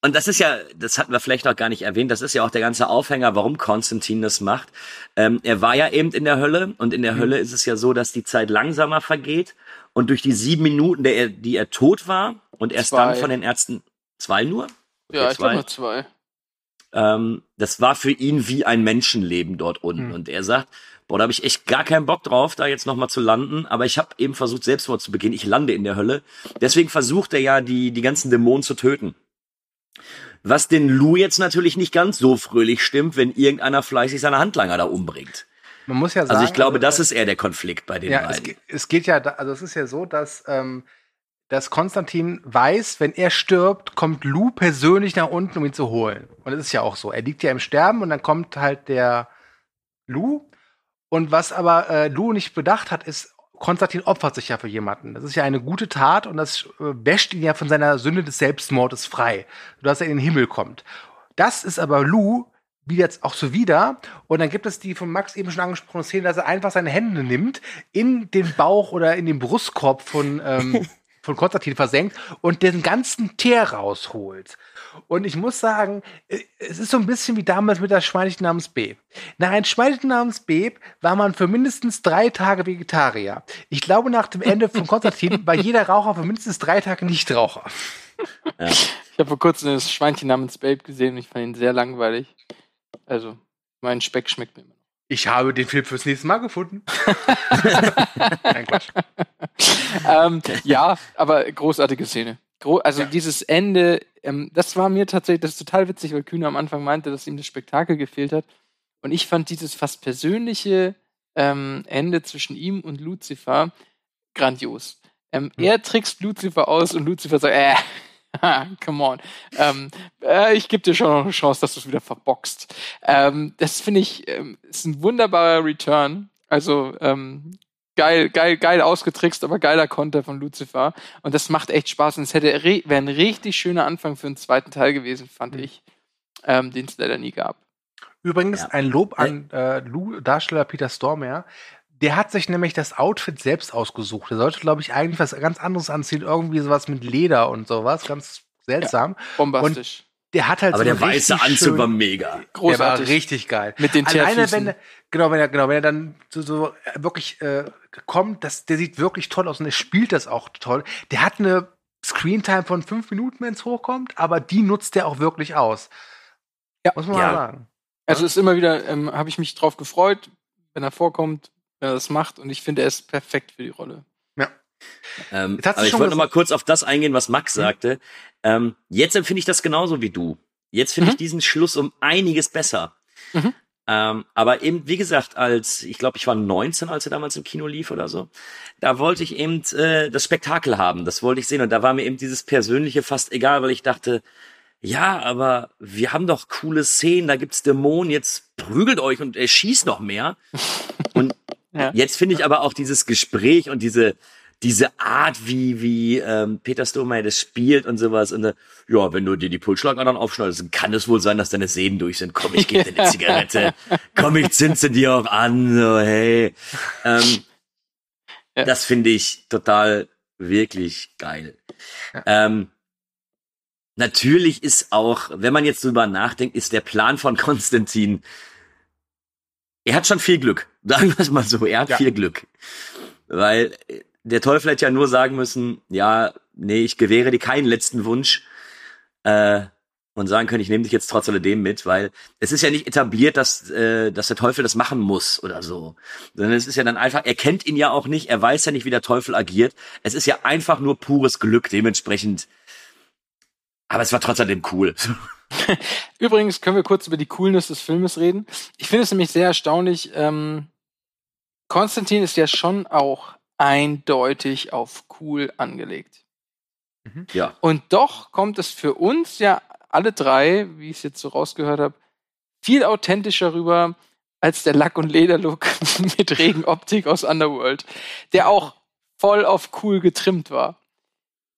und das ist ja, das hatten wir vielleicht noch gar nicht erwähnt, das ist ja auch der ganze Aufhänger, warum Konstantin das macht. Ähm, er war ja eben in der Hölle und in der Hölle ist es ja so, dass die Zeit langsamer vergeht und durch die sieben Minuten, der er, die er tot war, und erst Zwei. dann von den Ärzten zwei nur? Okay, ja, ich glaube nur zwei. Ähm, das war für ihn wie ein Menschenleben dort unten. Hm. Und er sagt, boah, da habe ich echt gar keinen Bock drauf, da jetzt nochmal zu landen. Aber ich habe eben versucht, Selbstmord zu begehen. Ich lande in der Hölle. Deswegen versucht er ja, die, die ganzen Dämonen zu töten. Was den Lou jetzt natürlich nicht ganz so fröhlich stimmt, wenn irgendeiner fleißig seine Handlanger da umbringt. Man muss ja sagen. Also ich glaube, das äh, ist eher der Konflikt bei den ja, es, beiden. ge- es geht ja, also es ist ja so, dass, ähm, dass Konstantin weiß, wenn er stirbt, kommt Lou persönlich nach unten, um ihn zu holen. Und es ist ja auch so. Er liegt ja im Sterben und dann kommt halt der Lou. Und was aber äh, Lou nicht bedacht hat, ist, Konstantin opfert sich ja für jemanden. Das ist ja eine gute Tat und das äh, wäscht ihn ja von seiner Sünde des Selbstmordes frei, sodass er in den Himmel kommt. Das ist aber Lou wie jetzt auch so wieder. Und dann gibt es die von Max eben schon angesprochene Szene, dass er einfach seine Hände nimmt, in den Bauch oder in den Brustkorb von, ähm, von Konstantin versenkt und den ganzen Teer rausholt. Und ich muss sagen, äh, es ist so ein bisschen wie damals mit der Schweinchen namens Beb. Nach einem Schweinchen namens Beb war man für mindestens drei Tage Vegetarier. Ich glaube, nach dem Ende von Konstantin war jeder Raucher für mindestens drei Tage Nichtraucher. Ich habe vor kurzem das Schweinchen namens Babe gesehen und ich fand ihn sehr langweilig. Also, mein Speck schmeckt mir immer. Ich habe den Film fürs nächste Mal gefunden. Nein, Quatsch. ähm, ja, aber großartige Szene. Gro also dieses Ende, ähm, das war mir tatsächlich, das ist total witzig, weil Kühne am Anfang meinte, dass ihm das Spektakel gefehlt hat. Und ich fand dieses fast persönliche ähm, Ende zwischen ihm und Lucifer grandios. Ähm, Er trickst Lucifer aus und Lucifer sagt, äh, come on. Ähm, äh, ich gebe dir schon noch eine Chance, dass du es wieder verboxt. Ähm, das finde ich, ähm, ist ein wunderbarer Return. Also, ähm, geil, geil, geil ausgetrickst, aber geiler Konter von Lucifer. Und das macht echt Spaß. Und es hätte re- wäre ein richtig schöner Anfang für einen zweiten Teil gewesen, fand ich, ähm, den es leider nie gab. Übrigens ein Lob an äh, Lou, Darsteller Peter Stormare. Der hat sich nämlich das Outfit selbst ausgesucht. Der sollte, glaube ich, eigentlich was ganz anderes anziehen. Irgendwie sowas mit Leder und sowas. Ganz seltsam. Bombastisch. Und der hat halt Aber so der weiße Anzug war mega. Der war Großartig. richtig geil. Mit den Alleine wenn er, genau, wenn er, genau, wenn er dann so, so äh, wirklich äh, kommt, das, der sieht wirklich toll aus und er spielt das auch toll. Der hat eine Screentime von fünf Minuten, wenn es hochkommt, aber die nutzt er auch wirklich aus. Ja. Muss man Ja. mal sagen. Also ist immer wieder, ähm, habe ich mich drauf gefreut, wenn er vorkommt, wenn er das macht. Und ich finde, er ist perfekt für die Rolle. Ähm, hast du aber ich wollte noch mal kurz auf das eingehen, was Max sagte. Ähm, jetzt empfinde ich das genauso wie du. Jetzt finde Mhm. ich diesen Schluss um einiges besser. Mhm. Ähm, aber eben, wie gesagt, als, ich glaube, ich war 19, als er damals im Kino lief oder so, da wollte ich eben äh, das Spektakel haben, das wollte ich sehen. Und da war mir eben dieses Persönliche fast egal, weil ich dachte, ja, aber wir haben doch coole Szenen, da gibt's Dämonen, jetzt prügelt euch und er schießt noch mehr. Und Ja. jetzt finde ich aber auch dieses Gespräch und diese, diese Art, wie, wie ähm, Peter Stormare das spielt und sowas. Und äh, ja, wenn du dir die Pulsschlagadern aufschneidest, dann kann es wohl sein, dass deine Sehnen durch sind. Komm, ich gebe dir eine Zigarette. Komm, ich zinze dir auch an. So, hey. Ähm, Ja. Das finde ich total wirklich geil. Ähm, natürlich ist auch, wenn man jetzt drüber nachdenkt, ist der Plan von Konstantin, er hat schon viel Glück. Sagen wir es mal so, er hat Ja. viel Glück. Weil äh, der Teufel hätte ja nur sagen müssen, ja, nee, ich gewähre dir keinen letzten Wunsch. Äh, und sagen können, ich nehme dich jetzt trotz alledem mit, weil es ist ja nicht etabliert, dass, äh, dass der Teufel das machen muss oder so. Sondern es ist ja dann einfach, er kennt ihn ja auch nicht, er weiß ja nicht, wie der Teufel agiert. Es ist ja einfach nur pures Glück, dementsprechend. Aber es war trotz alledem cool. Übrigens können wir kurz über die Coolness des Filmes reden. Ich finde es nämlich sehr erstaunlich. Ähm, Konstantin ist ja schon auch eindeutig auf cool angelegt. Ja. Und doch kommt es für uns ja alle drei, wie ich es jetzt so rausgehört habe, viel authentischer rüber als der Lack- und Lederlook mit Regenoptik aus Underworld, der auch voll auf cool getrimmt war.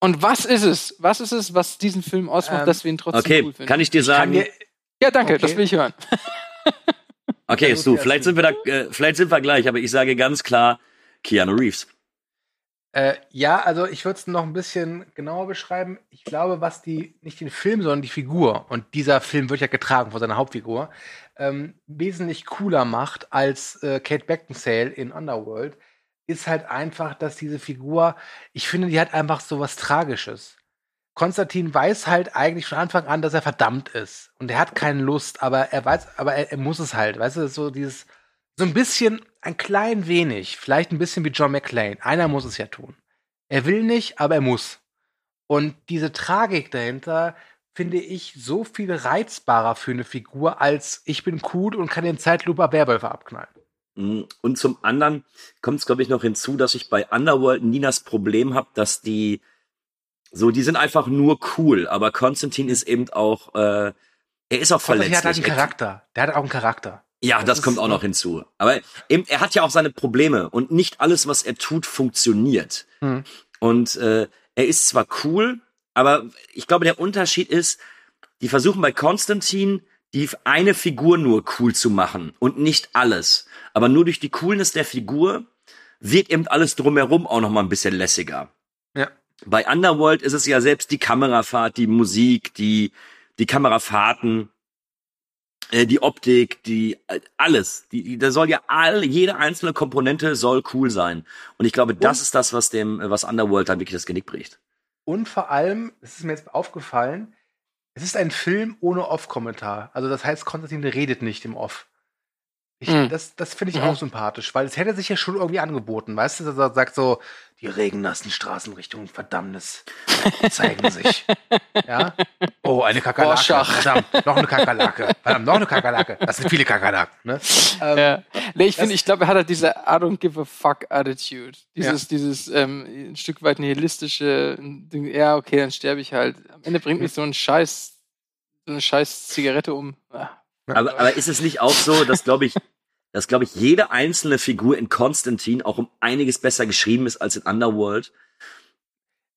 Und was ist es? Was ist es, was diesen Film ausmacht, Ähm, dass wir ihn trotzdem Okay, cool finden? kann ich dir sagen, dir, ja, danke, Okay. das will ich hören. okay, Ja, ja, vielleicht sind wir da, äh, vielleicht sind wir gleich, aber ich sage ganz klar, Keanu Reeves. Äh, ja, also ich würde es noch ein bisschen genauer beschreiben. Ich glaube, was die, nicht den Film, sondern die Figur, und dieser Film wird ja getragen von seiner Hauptfigur, ähm, wesentlich cooler macht als äh, Kate Beckinsale in Underworld, ist halt einfach, dass diese Figur, ich finde, die hat einfach so was Tragisches. Konstantin weiß halt eigentlich von Anfang an, dass er verdammt ist. Und er hat keine Lust, aber er weiß, aber er, er muss es halt. Weißt du, so dieses, so ein bisschen, ein klein wenig, vielleicht ein bisschen wie John McClane. Einer muss es ja tun. Er will nicht, aber er muss. Und diese Tragik dahinter finde ich so viel reizbarer für eine Figur, als ich bin cool und kann den Zeitlupe Werwölfe abknallen. Mm, Und zum anderen kommt es, glaube ich, noch hinzu, dass ich bei Underworld nie das Problem habe, dass die so, die sind einfach nur cool, aber Konstantin ist eben auch, äh, er ist auch verletzlich. hat halt einen Er- Charakter. Der hat auch einen Charakter. Ja, das, ist- kommt auch noch hinzu. Aber eben, er hat ja auch seine Probleme und nicht alles, was er tut, funktioniert. Hm. Und äh, er ist zwar cool, aber ich glaube, der Unterschied ist, die versuchen bei Konstantin die eine Figur nur cool zu machen und nicht alles. Aber nur durch die Coolness der Figur wird eben alles drumherum auch noch mal ein bisschen lässiger. Bei Underworld ist es ja selbst die Kamerafahrt, die Musik, die, die Kamerafahrten, äh, die Optik, die, äh, alles. Die, die, da soll ja all, jede einzelne Komponente soll cool sein. Und ich glaube, das ist das, was dem, äh, was Underworld dann wirklich das Genick bricht. Und vor allem, es ist mir jetzt aufgefallen, es ist ein Film ohne Off-Kommentar. Also das heißt, Konstantin redet nicht im Off. Ich, Mhm. Das, das finde ich Mhm. auch sympathisch, weil es hätte sich ja schon irgendwie angeboten. Weißt du, dass er sagt so, die regennassen Straßenrichtungen, Verdammnis, zeigen sich. ja? Oh, eine Kakerlake. Rorschach. Verdammt, noch eine Kakerlake. Verdammt, noch eine Kakerlake. Das sind viele Kakerlaken. Ne? Ähm, Ja. Nee, ich finde, ich glaube, er hat halt diese I don't give a fuck Attitude. Dieses, dieses ähm, ein Stück weit nihilistische Ding, ja, okay, dann sterbe ich halt. Am Ende bringt mich so ein Scheiß, so eine scheiß Zigarette um. Ah. Aber, aber ist es nicht auch so, dass, glaube ich, dass, glaube ich, jede einzelne Figur in Konstantin auch um einiges besser geschrieben ist als in Underworld?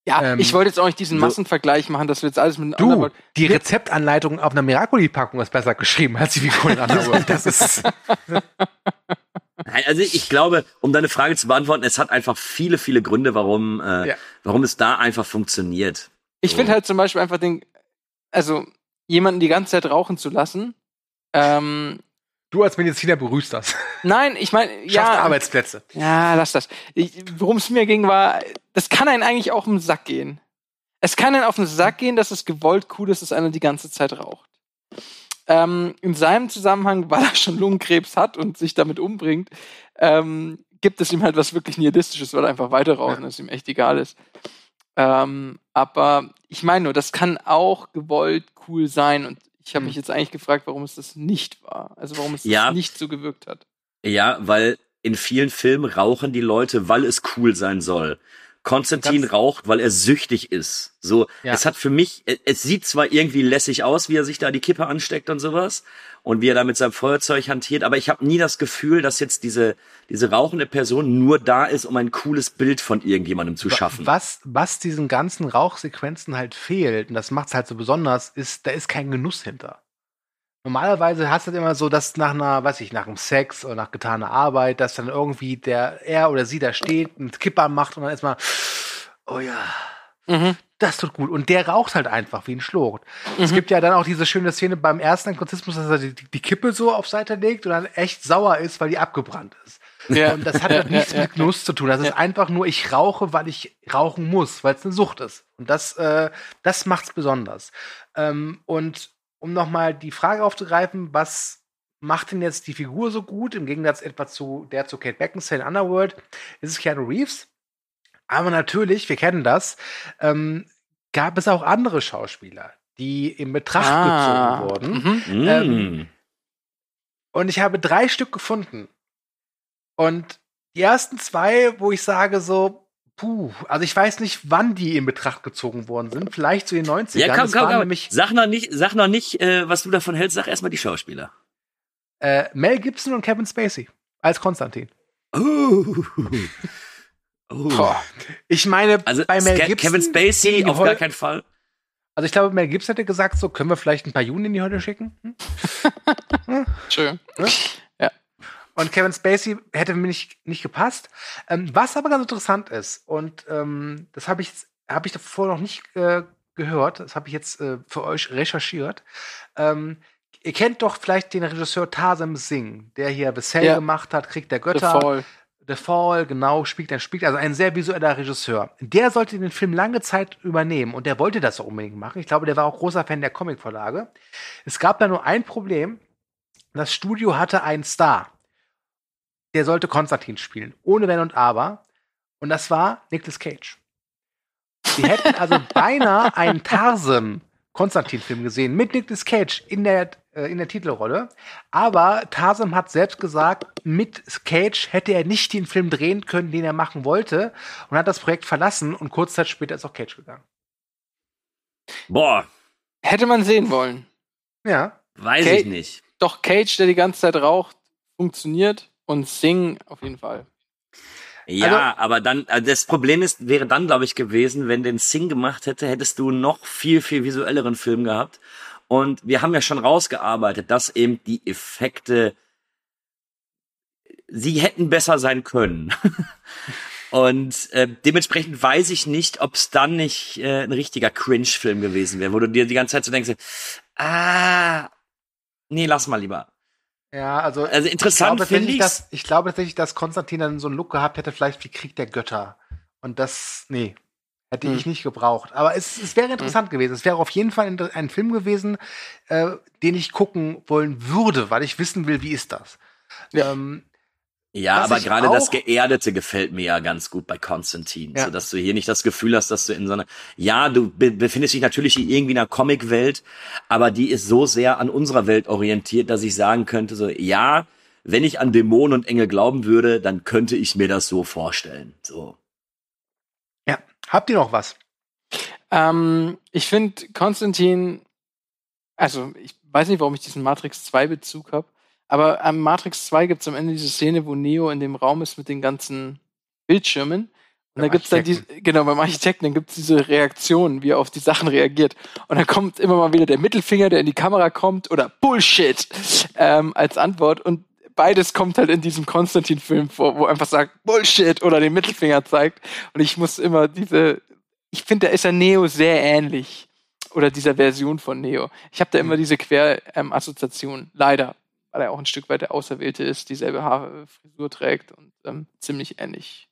Ja, Ähm, ich wollte jetzt auch nicht diesen so- Massenvergleich machen, dass wir jetzt alles mit Du, Underworld- die Rezeptanleitung auf einer Miracoli-Packung ist besser geschrieben als die Figuren in Underworld. Das ist. Nein, Also ich glaube, um deine Frage zu beantworten, es hat einfach viele, viele Gründe, warum, äh, Ja. warum es da einfach funktioniert. Ich finde halt zum Beispiel einfach den, also jemanden die ganze Zeit rauchen zu lassen. Ähm, Du als Mediziner berührst das. nein, ich meine, ja, Arbeitsplätze. ja, lass das. Worum es mir ging, war, das kann einen eigentlich auch den Sack gehen. Es kann einen auf den Sack gehen, dass es gewollt cool ist, dass einer die ganze Zeit raucht. Ähm, in seinem Zusammenhang, weil er schon Lungenkrebs hat und sich damit umbringt, ähm, gibt es ihm halt was wirklich Nihilistisches, weil er einfach weiter rauchen, dass ihm echt egal ist. Ähm, aber ich meine nur, das kann auch gewollt cool sein und ich habe mich jetzt eigentlich gefragt, warum es das nicht war. Also warum es Ja. das nicht so gewirkt hat. Ja, weil in vielen Filmen rauchen die Leute, weil es cool sein soll. Konstantin raucht, weil er süchtig ist. So, Ja. es hat für mich, es- es sieht zwar irgendwie lässig aus, wie er sich da die Kippe ansteckt und sowas und wie er da mit seinem Feuerzeug hantiert, aber ich habe nie das Gefühl, dass jetzt diese diese rauchende Person nur da ist, um ein cooles Bild von irgendjemandem zu schaffen. Was, was diesen ganzen Rauchsequenzen halt fehlt, und das macht es halt so besonders, ist, da ist kein Genuss hinter. Normalerweise hast du halt immer so, dass nach einer, weiß ich, nach einem Sex oder nach getaner Arbeit, dass dann irgendwie der, er oder sie da steht, einen Kipper macht und dann ist mal, oh ja, Mhm. das tut gut. Und der raucht halt einfach wie ein Schlot. Es gibt ja dann auch diese schöne Szene beim ersten Anglizismus, dass er die, die Kippe so auf Seite legt und dann echt sauer ist, weil die abgebrannt ist. Ja. Und das hat halt nichts mit Genuss zu tun. Das ist einfach nur, ich rauche, weil ich rauchen muss, weil es eine Sucht ist. Und das, äh, das macht's besonders. Ähm, und um nochmal die Frage aufzugreifen, was macht denn jetzt die Figur so gut, im Gegensatz etwa zu der zu Kate Beckinsale in Underworld, ist es Keanu Reeves. Aber natürlich, wir kennen das, ähm, gab es auch andere Schauspieler, die in Betracht Ah. gezogen wurden. Mhm. Mm. ähm, Und ich habe drei Stück gefunden. Und die ersten zwei, wo ich sage so, puh, also ich weiß nicht, wann die in Betracht gezogen worden sind. Vielleicht in den 90ern. Ja, komm, komm, komm. nämlich Sag noch nicht, sag noch nicht, äh, was du davon hältst, sag erstmal die Schauspieler. äh, Mel Gibson und Kevin Spacey als Konstantin. Oh. Oh. Boah. Ich meine, Also bei Mel Gibson Kevin Spacey auf gar keinen Fall. Also ich glaube, Mel Gibson hätte gesagt, so können wir vielleicht ein paar Juden in die Hölle schicken. Hm? Schön. Und Kevin Spacey hätte mir nicht, nicht gepasst. Ähm, was aber ganz interessant ist, und ähm, das habe ich, hab ich davor noch nicht äh, gehört, das habe ich jetzt äh, für euch recherchiert. Ähm, ihr kennt doch vielleicht den Regisseur Tarsem Singh, der hier The Cell Ja. gemacht hat, Krieg der The Götter, Fall. The Fall, genau, spielt er spielt also ein sehr visueller Regisseur. Der sollte den Film lange Zeit übernehmen und der wollte das auch unbedingt machen. Ich glaube, der war auch großer Fan der Comicvorlage. Es gab da nur ein Problem. Das Studio hatte einen Star. Der sollte Konstantin spielen, ohne Wenn und Aber. Und das war Nicolas Cage. Sie hätten also beinahe einen Tarzan Konstantin-Film gesehen mit Nicolas Cage in der, äh, in der Titelrolle. Aber Tarsem hat selbst gesagt, mit Cage hätte er nicht den Film drehen können, den er machen wollte und hat das Projekt verlassen und kurz Zeit später ist auch Cage gegangen. Boah. Hätte man sehen wollen. Ja. Weiß Cage, ich nicht. Doch Cage, der die ganze Zeit raucht, funktioniert und Sing auf jeden Fall. Ja, Also- aber dann, äh, das Problem ist, wäre dann, glaube ich, gewesen, wenn den Sing gemacht hätte, hättest du noch viel, viel visuelleren Film gehabt. Und wir haben ja schon rausgearbeitet, dass eben die Effekte, sie hätten besser sein können. Und äh, dementsprechend weiß ich nicht, ob es dann nicht äh, ein richtiger Cringe-Film gewesen wäre, wo du dir die ganze Zeit so denkst, ah, nee, lass mal lieber. Ja, also, Also interessant ich glaube, finde tatsächlich, ich's. dass, ich glaube tatsächlich, dass Konstantin dann so einen Look gehabt hätte, vielleicht wie Krieg der Götter. Und das, nee, hätte Hm. ich nicht gebraucht. Aber es, es wäre interessant gewesen. Es wäre auf jeden Fall ein, ein Film gewesen, äh, den ich gucken wollen würde, weil ich wissen will, wie ist das. Ähm, Ja, Was aber gerade das Geerdete gefällt mir ja ganz gut bei Konstantin, Ja. so dass du hier nicht das Gefühl hast, dass du in so einer, ja, du be befindest dich natürlich in irgendwie einer Comicwelt, aber die ist so sehr an unserer Welt orientiert, dass ich sagen könnte, so, ja, wenn ich an Dämonen und Engel glauben würde, dann könnte ich mir das so vorstellen, so. ja, habt ihr noch was? Ähm, ich finde Konstantin, also ich weiß nicht, warum ich diesen Matrix 2 Bezug habe, aber am Matrix 2 gibt es am Ende diese Szene, wo Neo in dem Raum ist mit den ganzen Bildschirmen. Und da gibt's dann die, genau, beim Architekten, dann gibt's diese Reaktionen, wie er auf die Sachen reagiert. Und dann kommt immer mal wieder der Mittelfinger, der in die Kamera kommt, oder Bullshit ähm, als Antwort. Und beides kommt halt in diesem Konstantin-Film vor, wo er einfach sagt Bullshit oder den Mittelfinger zeigt. Und ich muss immer diese, ich finde, da ist er Neo sehr ähnlich. Oder dieser Version von Neo. Ich habe da immer diese Quer-Assoziation, leider, weil er auch ein Stück weit der Auserwählte ist, dieselbe Haare, Frisur trägt und ähm, ziemlich ähnlich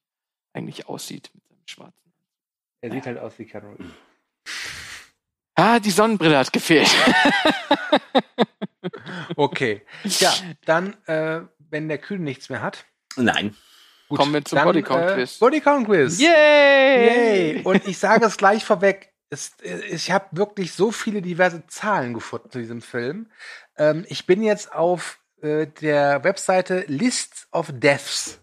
eigentlich aussieht mit seinem Schwarzen. Er sieht halt aus wie Reeves. Ah, die Sonnenbrille hat gefehlt. Okay. Ja, dann, äh, wenn der Kühn nichts mehr hat. Nein. Gut, Kommen wir zum dann, Bodycount-Quiz. Äh, Bodycount-Quiz. Yay! Yay! Und ich sage es gleich vorweg. Es, äh, ich habe wirklich so viele diverse Zahlen gefunden zu diesem Film. Ähm, ich bin jetzt auf äh, der Webseite Lists of Deaths.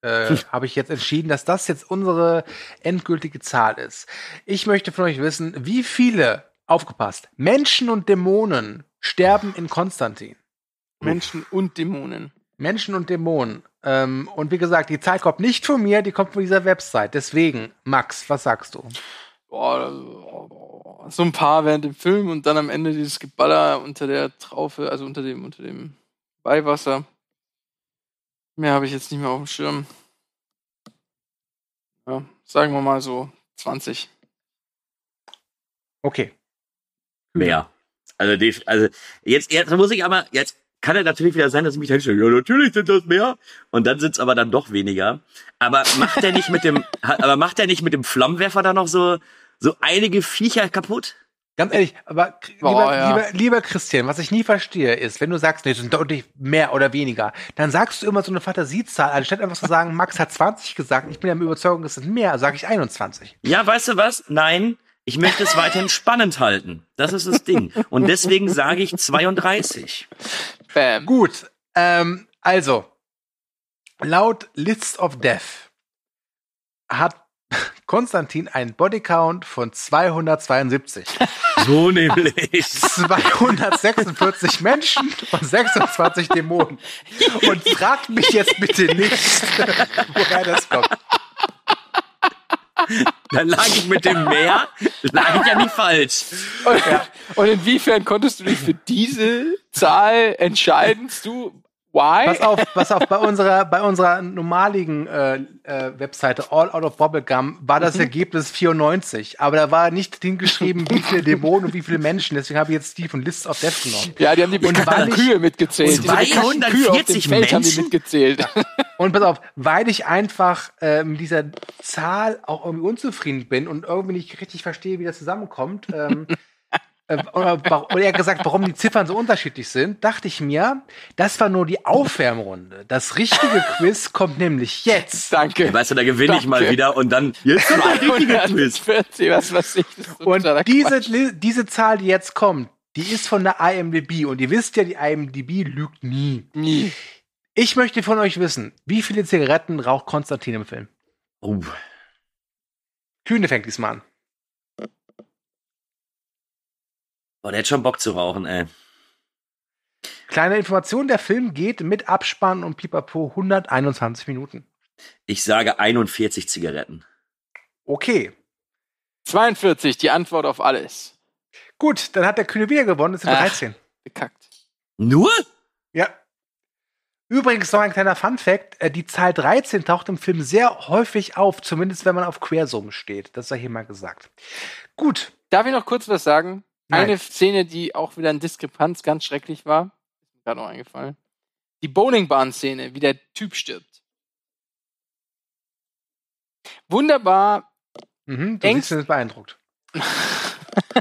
Äh, habe ich jetzt entschieden, dass das jetzt unsere endgültige Zahl ist. Ich möchte von euch wissen, wie viele, aufgepasst, Menschen und Dämonen sterben in Konstantin. Menschen und Dämonen. Menschen und Dämonen. Ähm, und wie gesagt, die Zahl kommt nicht von mir, die kommt von dieser Website. Deswegen, Max, was sagst du? Boah, so ein paar während dem Film und dann am Ende dieses Geballer unter der Traufe, also unter dem, unter dem Beiwasser. Mehr habe ich jetzt nicht mehr auf dem Schirm. Ja, sagen wir mal so 20. Okay. Mehr. Also, also jetzt, jetzt muss ich aber, jetzt kann es natürlich wieder sein, dass ich mich dann stelle, ja, natürlich sind das mehr. Und dann sind es aber dann doch weniger. Aber macht er nicht mit dem, aber macht er nicht mit dem Flammenwerfer da noch so, so einige Viecher kaputt? Ganz ehrlich, aber Boah, lieber, ja. lieber, lieber Christian, was ich nie verstehe, ist, wenn du sagst, nee, es sind deutlich mehr oder weniger, dann sagst du immer so eine Fantasiezahl, anstatt einfach zu sagen, Max hat 20 gesagt, ich bin der Überzeugung, es sind mehr, sage ich 21. Ja, weißt du was? Nein, ich möchte es weiterhin spannend halten. Das ist das Ding. Und deswegen sage ich 32. Bam. Gut, ähm, also, laut List of Death hat Konstantin einen Bodycount von 272. So nämlich. 246 Menschen und 26 Dämonen. Und fragt mich jetzt bitte nicht, woher das kommt. Dann lag ich mit dem Meer, lag ich ja nicht falsch. Und, und inwiefern konntest du dich für diese Zahl entscheiden? Du Why? Pass auf, pass auf, bei unserer, bei unserer normaligen äh, äh, Webseite All Out of Bubblegum war das Mhm. Ergebnis 94, aber da war nicht hingeschrieben, wie viele Dämonen und wie viele Menschen, deswegen habe ich jetzt die von Lists of Death genommen. Ja, die haben die Und weil bekannten ich- Kühe mitgezählt. Diese bekannten Kühe auf dem 240 Feld haben die Menschen? mitgezählt. Und pass auf, weil ich einfach äh, mit dieser Zahl auch irgendwie unzufrieden bin und irgendwie nicht richtig verstehe, wie das zusammenkommt, ähm, äh, oder, wa- oder eher gesagt, warum die Ziffern so unterschiedlich sind, dachte ich mir, das war nur die Aufwärmrunde. Das richtige Quiz kommt nämlich jetzt. Danke. Weißt du, da gewinne ich mal wieder und dann jetzt kommt der richtige Quiz. 240, was weiß ich. Und diese, Quatsch. Diese Zahl, die jetzt kommt, die ist von der IMDb. Und ihr wisst ja, die IMDb lügt nie. Nie. Ich möchte von euch wissen, wie viele Zigaretten raucht Konstantin im Film? Oh, Kühne fängt diesmal an. Boah, der hat schon Bock zu rauchen, ey. Kleine Information, der Film geht mit Abspann und Pipapo 121 Minuten. Ich sage 41 Zigaretten. Okay. 42, die Antwort auf alles. Gut, dann hat der Kühne wieder gewonnen, es sind Ach. 13. Bekackt. Nur? Ja. Übrigens noch ein kleiner Fun-Fact: äh, Die Zahl 13 taucht im Film sehr häufig auf, zumindest wenn man auf Quersummen steht. Das sei hier mal gesagt. Gut. Darf ich noch kurz was sagen? Nein. Eine Szene, die auch wieder eine Diskrepanz ganz schrecklich war, ist mir gerade noch eingefallen. Die Bowlingbahn-Szene, wie der Typ stirbt. Wunderbar. Mhm, du Engst- siehst, du beeindruckt.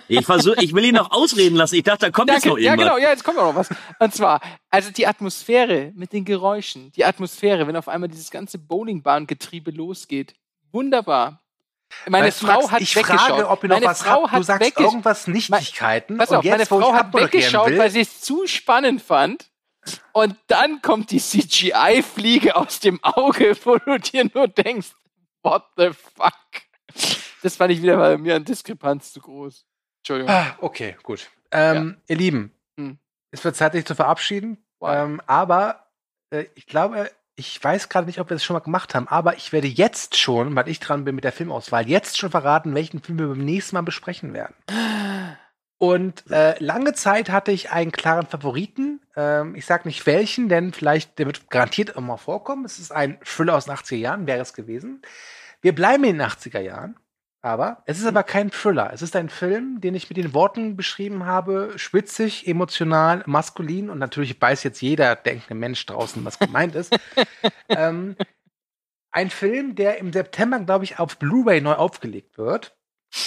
Ich versuche, ich will ihn noch ausreden lassen. Ich dachte, da kommt jetzt noch Danke. Ja, irgendwas. genau, ja, jetzt kommt auch noch was. Und zwar, also die Atmosphäre mit den Geräuschen, die Atmosphäre, wenn auf einmal dieses ganze Bowlingbahn-Getriebe losgeht. Wunderbar. Meine Frau Max, hat ich weggeschaut. frage, ob ihr noch meine was Frau habt. hat Du sagst weggeschaut. irgendwas Nichtigkeiten. Pass auf, meine jetzt, wo Frau hat weggeschaut, will, weil sie es zu spannend fand. Und dann kommt die CGI-Fliege aus dem Auge, wo du dir nur denkst, what the fuck? Das fand ich wieder bei mir an Diskrepanz zu groß. Entschuldigung. Ah, okay, gut. Ähm, Ihr Lieben, Hm. es wird Zeit, sich zu verabschieden. Wow. Ähm, aber äh, ich glaube, ich weiß gerade nicht, ob wir das schon mal gemacht haben, aber ich werde jetzt schon, weil ich dran bin mit der Filmauswahl, jetzt schon verraten, welchen Film wir beim nächsten Mal besprechen werden. Und äh, lange Zeit hatte ich einen klaren Favoriten. Ähm, ich sage nicht welchen, denn vielleicht, der wird garantiert immer vorkommen. Es ist ein Thriller aus den 80er Jahren, wäre es gewesen. Wir bleiben in den 80er Jahren, aber es ist aber kein Thriller. Es ist ein Film, den ich mit den Worten beschrieben habe: spitzig, emotional, maskulin. Und natürlich weiß jetzt jeder denkende Mensch draußen, was gemeint ist. ähm, ein Film, der im September, glaube ich, auf Blu-ray neu aufgelegt wird.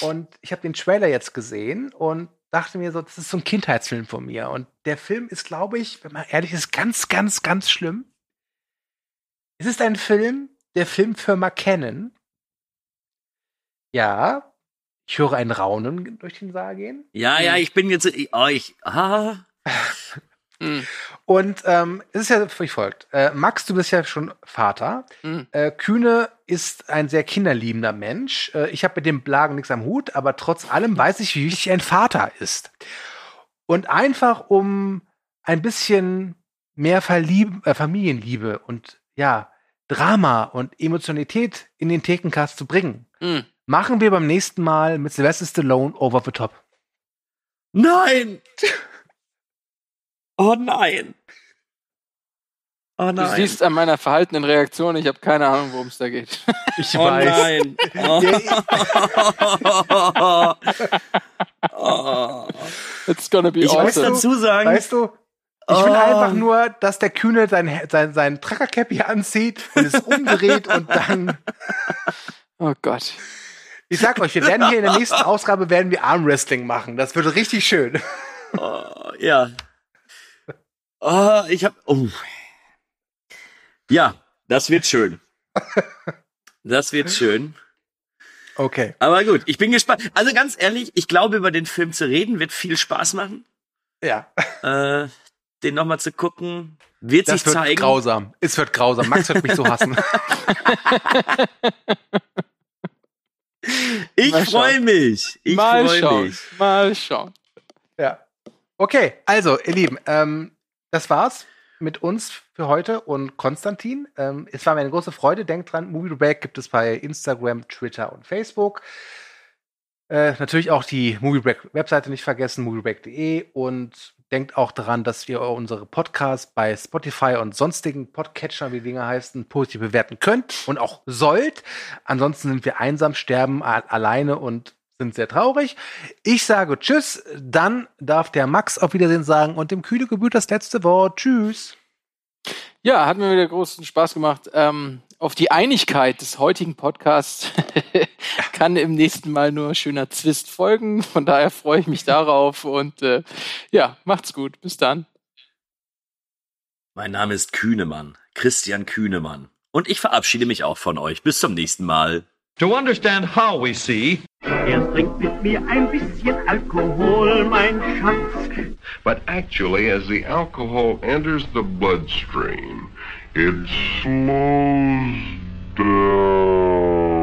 Und ich habe den Trailer jetzt gesehen und dachte mir so, das ist so ein Kindheitsfilm von mir. Und der Film ist, glaube ich, wenn man ehrlich ist, ganz, ganz, ganz schlimm. Es ist ein Film der Filmfirma Canon. Ja, ich höre ein Raunen durch den Saal gehen. Ja, ja, ich bin jetzt. ich- Oh, ich. Ah. Hm. Und ähm, es ist ja wie folgt. Äh, Max, du bist ja schon Vater. Hm. Äh, Kühne ist ein sehr kinderliebender Mensch. Äh, ich habe mit dem Blagen nichts am Hut, aber trotz allem weiß ich, wie wichtig ein Vater ist. Und einfach um ein bisschen mehr Verlieb äh, Familienliebe und ja, Drama und Emotionalität in den Thekencast zu bringen, Hm. Machen wir beim nächsten Mal mit Sylvester Stallone Over the Top. Nein! Oh nein! Oh Du nein! siehst an meiner verhaltenen Reaktion, ich habe keine Ahnung, worum es da geht. Ich oh nein! Oh. oh. It's gonna be Ich muss awesome. dazu sagen, Weißt du, ich will Oh. einfach nur, dass der Kühne sein, sein, sein Trucker-Cap hier anzieht und es umdreht und dann. Oh Gott. Ich sag euch, wir werden hier in der nächsten Ausgabe werden wir Armwrestling machen. Das wird richtig schön. oh, ja. Oh, ich hab. Oh. Ja, das wird schön. Das wird schön. Okay. Aber gut, ich bin gespannt. Also ganz ehrlich, ich glaube, über den Film zu reden wird viel Spaß machen. Ja. Äh, den nochmal zu gucken, wird Das sich wird zeigen. grausam. Es wird grausam. Max wird mich so hassen. Ich freue mich. Ich Mal freue schauen. mich. Mal schauen. ja. Okay, also, ihr Lieben, ähm, das war's mit uns für heute und Konstantin. Ähm, es war mir eine große Freude. Denkt dran, Movie Break gibt es bei Instagram, Twitter und Facebook. Äh, natürlich auch die Movie Break Webseite nicht vergessen, moviebreak.de und denkt auch daran, dass ihr unsere Podcasts bei Spotify und sonstigen Podcatchern, wie die Dinge heißen, positiv bewerten könnt und auch sollt. Ansonsten sind wir einsam, sterben alleine und sind sehr traurig. Ich sage Tschüss, dann darf der Max auf Wiedersehen sagen und dem Kühle gebührt das letzte Wort. Tschüss. Ja, hat mir wieder großen Spaß gemacht. Ähm, auf die Einigkeit des heutigen Podcasts kann im nächsten Mal nur schöner Zwist folgen. Von daher freue ich mich darauf und äh, ja, macht's gut. Bis dann. Mein Name ist Kühnemann, Christian Kühnemann. Und ich verabschiede mich auch von euch. Bis zum nächsten Mal. To understand how we see, Erst trink mit mir ein bisschen Alkohol, mein Schatz. But actually, as the alcohol enters the bloodstream, it slows down.